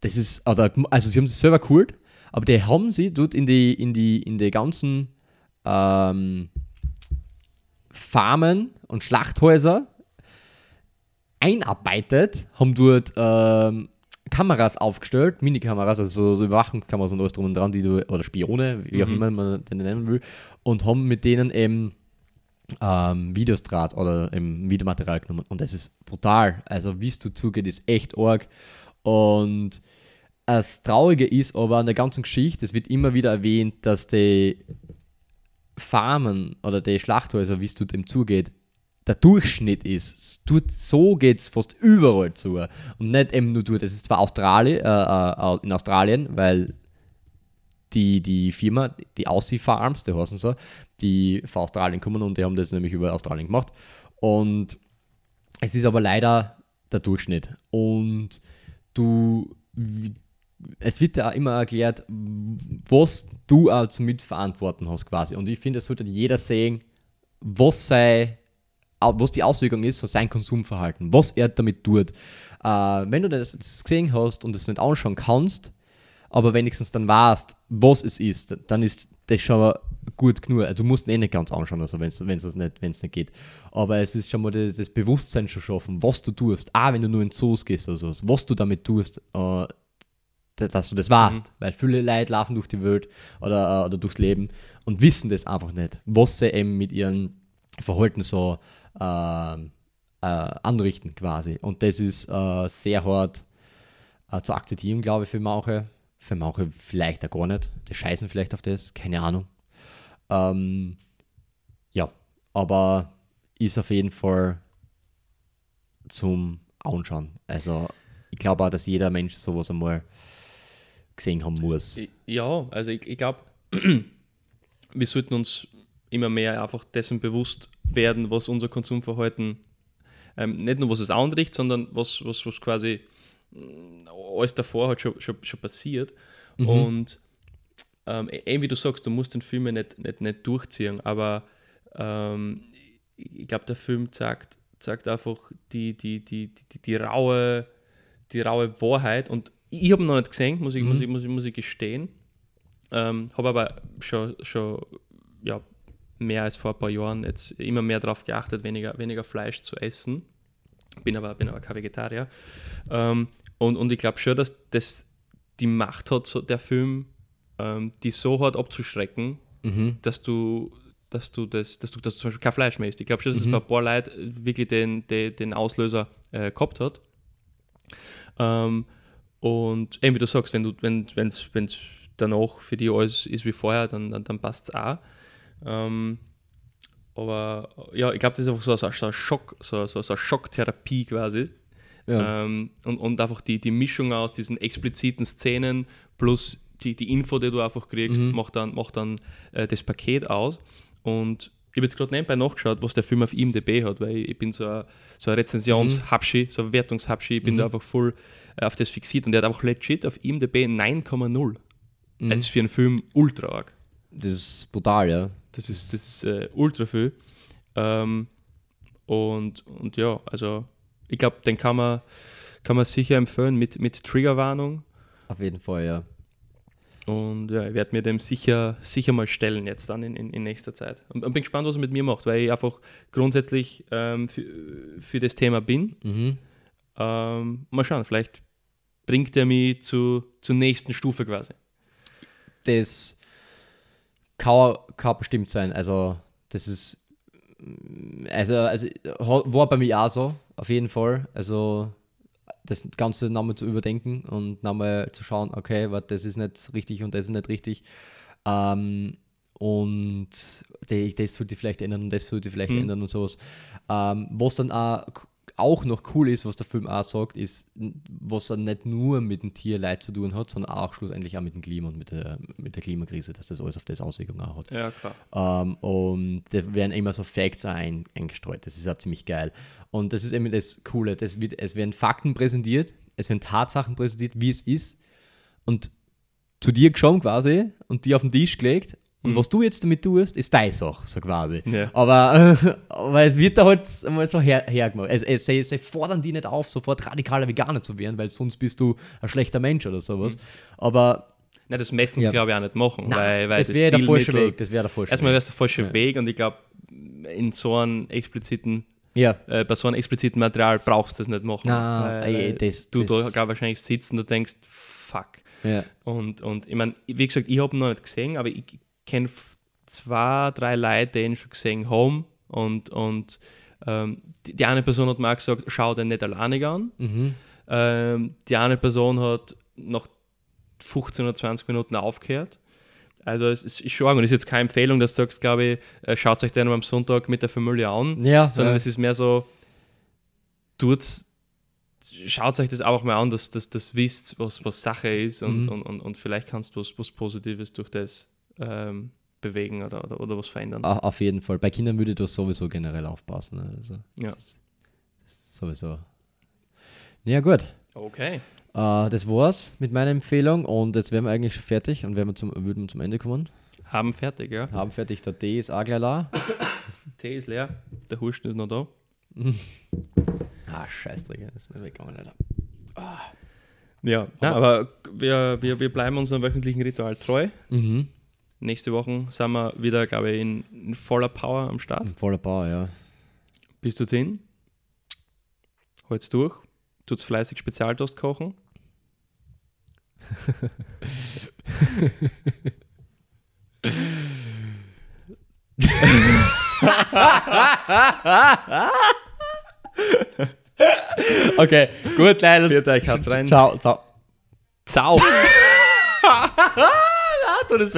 Das ist, oder, also sie haben es selber geholt, aber die haben sie dort in die, in die, in die ganzen ähm, Farmen und Schlachthäuser einarbeitet, haben dort ähm, Kameras aufgestellt, Minikameras, also so Überwachungskameras und alles drum und dran, die du, oder Spione, wie auch Mhm. immer man den nennen will, und haben mit denen eben ähm, Videos draht oder eben Videomaterial genommen. Und das ist brutal. Also, wie es zugeht, ist echt arg. Und das Traurige ist aber an der ganzen Geschichte, es wird immer wieder erwähnt, dass die Farmen oder die Schlachthäuser, wie es dort dem zugeht, der Durchschnitt ist. Dort, so geht es fast überall zu. Und nicht eben nur dort. Es ist zwar Australien, äh, äh, in Australien, weil die, die Firma, die Aussie Farms, die heißen so, die von Australien kommen und die haben das nämlich über Australien gemacht. Und es ist aber leider der Durchschnitt. Und du, es wird ja immer erklärt, was du zu mitverantworten hast quasi. Und ich finde, es sollte jeder sehen, was sei was die Auswirkung ist von seinem Konsumverhalten, was er damit tut. Äh, wenn du das, das gesehen hast und es nicht anschauen kannst, aber wenigstens dann weißt, was es ist, dann ist das schon gut genug. Du musst ihn eh nicht ganz anschauen, also wenn es nicht, wenn's nicht geht. Aber es ist schon mal das, das Bewusstsein schon schaffen, was du tust, auch wenn du nur in Zoos gehst oder so, was du damit tust, äh, dass du das weißt. Weil viele Leute laufen durch die Welt oder, äh, oder durchs Leben und wissen das einfach nicht, was sie eben mit ihren Verhalten so äh, äh, anrichten quasi. Und das ist äh, sehr hart äh, zu akzeptieren, glaube ich, für manche. Für manche vielleicht auch gar nicht. Die scheißen vielleicht auf das, keine Ahnung. Ähm, aber ist auf jeden Fall zum Anschauen. Also ich glaube auch, dass jeder Mensch sowas einmal gesehen haben muss. Ja, also ich, ich glaube, wir sollten uns immer mehr einfach dessen bewusst werden, was unser Konsumverhalten ähm, nicht nur was es anrichtet, sondern was, was, was quasi alles davor halt schon, schon, schon passiert. Mhm. Und ähm, eben e, wie du sagst, du musst den Film nicht, nicht, nicht durchziehen, aber ähm, ich glaube, der Film zeigt, zeigt einfach die, die, die, die, die, raue, die raue Wahrheit und ich habe ihn noch nicht gesehen, muss ich, mhm. muss ich, muss ich, muss ich gestehen. Ähm, habe aber schon, schon ja, mehr als vor ein paar Jahren jetzt immer mehr darauf geachtet, weniger, weniger Fleisch zu essen. Bin aber, bin aber kein Vegetarier. Ähm, und, und ich glaube schon, dass das die Macht hat, so der Film, ähm, die so hart abzuschrecken, mhm. dass du dass du das, dass du, dass du zum Beispiel kein Fleisch mehr isst. Ich glaube schon, dass mhm. es bei ein paar Leuten wirklich den, den, den Auslöser äh, gehabt hat. Ähm, und eben wie du sagst, wenn du, wenn es danach für dich alles ist wie vorher, dann, dann, dann passt es auch. Ähm, aber ja, ich glaube, das ist einfach so, so, so, ein Schock, so, so, so eine Schocktherapie quasi. Ja. Ähm, und, und einfach die, die Mischung aus diesen expliziten Szenen plus die, die Info, die du einfach kriegst, mhm. macht dann, macht dann äh, das Paket aus. Und ich habe jetzt gerade nebenbei nachgeschaut, was der Film auf IMDb hat, weil ich bin so ein, so ein Rezensions-Hapschi, mhm. so ein Wertungs-Hapschi, ich bin mhm. da einfach voll äh, auf das fixiert und der hat einfach legit auf IMDb 9,0. Mhm. Das ist für einen Film ultra arg. Das ist brutal, ja. Das ist, das ist äh, ultra viel. Ähm, und, und ja, also ich glaube, den kann man, kann man sicher empfehlen mit, mit Triggerwarnung. Auf jeden Fall, ja. Und ja, ich werde mir dem sicher, sicher mal stellen jetzt dann in, in, in nächster Zeit. Und, und, bin gespannt, was er mit mir macht, weil ich einfach grundsätzlich ähm, für, für das Thema bin. Mhm. Ähm, mal schauen, vielleicht bringt er mich zu, zur nächsten Stufe quasi. Das kann, kann bestimmt sein. Also, das ist. Also, also war bei mir auch so, auf jeden Fall. Also, das Ganze nochmal zu überdenken und nochmal zu schauen, okay, warte, das ist nicht richtig und das ist nicht richtig. Ähm, und das sollte vielleicht ändern und das sollte vielleicht mhm. ändern und sowas. Ähm, was dann auch auch noch cool ist, was der Film auch sagt, ist, was er nicht nur mit dem Tierleid zu tun hat, sondern auch schlussendlich auch mit dem Klima und mit der, mit der Klimakrise, dass das alles auf das Auswirkungen auch hat. Ja, klar. Ähm, und da werden immer so Facts ein, eingestreut. Das ist ja ziemlich geil. Und das ist eben das Coole. Das wird, es werden Fakten präsentiert, es werden Tatsachen präsentiert, wie es ist. Und zu dir geschaut quasi und die auf den Tisch gelegt und mhm. was du jetzt damit tust, ist deine Sache, so quasi. Ja. Aber, äh, aber es wird da halt einmal so her, hergemacht. Es, es, sie, sie, fordern die nicht auf, sofort radikaler Veganer zu werden, weil sonst bist du ein schlechter Mensch oder sowas. Mhm. Aber. Nein, das meistens ja. glaube ich auch nicht machen. Nein, weil, weil das wäre der falsche Weg. Das wäre der falsche Erstmal wäre es der falsche ja. Weg und ich glaube, in so einem expliziten ja. Äh, bei so einem expliziten Material brauchst du das nicht machen. Nein, weil, ey, das, du das da wahrscheinlich sitzt und du denkst, fuck. Ja. Und, und ich meine, wie gesagt, ich habe ihn noch nicht gesehen, aber ich kenne zwei, drei Leute, die ihn schon gesehen haben. Und, und ähm, die, die, eine Person hat mir auch gesagt, schau den nicht alleine an. Mhm. Ähm, die eine Person hat nach 15 oder 20 Minuten aufgehört. Also es ist schon und es ist jetzt keine Empfehlung, dass du sagst, glaube ich, äh, schaut euch den am Sonntag mit der Familie an, ja, sondern ja. es ist mehr so, tut's, schaut euch das auch mal an, dass das, das wisst, was, was Sache ist und, mhm. und, und, und, vielleicht kannst du was, was Positives durch das ähm, bewegen oder, oder, oder, was verändern. Auf jeden Fall. Bei Kindern würde das sowieso generell aufpassen. Also, ja. Das, das sowieso. Ja, gut. Okay. Uh, das war's mit meiner Empfehlung und jetzt wären wir eigentlich schon fertig und wir zum, würden wir zum Ende kommen. Haben fertig, ja. Haben fertig. Der Tee ist auch gleich leer. Tee ist leer. Der Husten ist noch da. ah, Scheißdreck. Das ist nicht weggegangen, Alter. Ah. Ja, aber, aber wir, wir, wir bleiben unserem wöchentlichen Ritual treu. Mhm. Nächste Woche sind wir wieder, glaube ich, in, in, voller Power am Start. In voller Power, ja. Bist du drin? Holt's durch. Tut's fleißig Spezialtoast kochen. okay, gut, leider. Viert euch, haut's rein. Ciao, ciao. Ciao. ah, du, das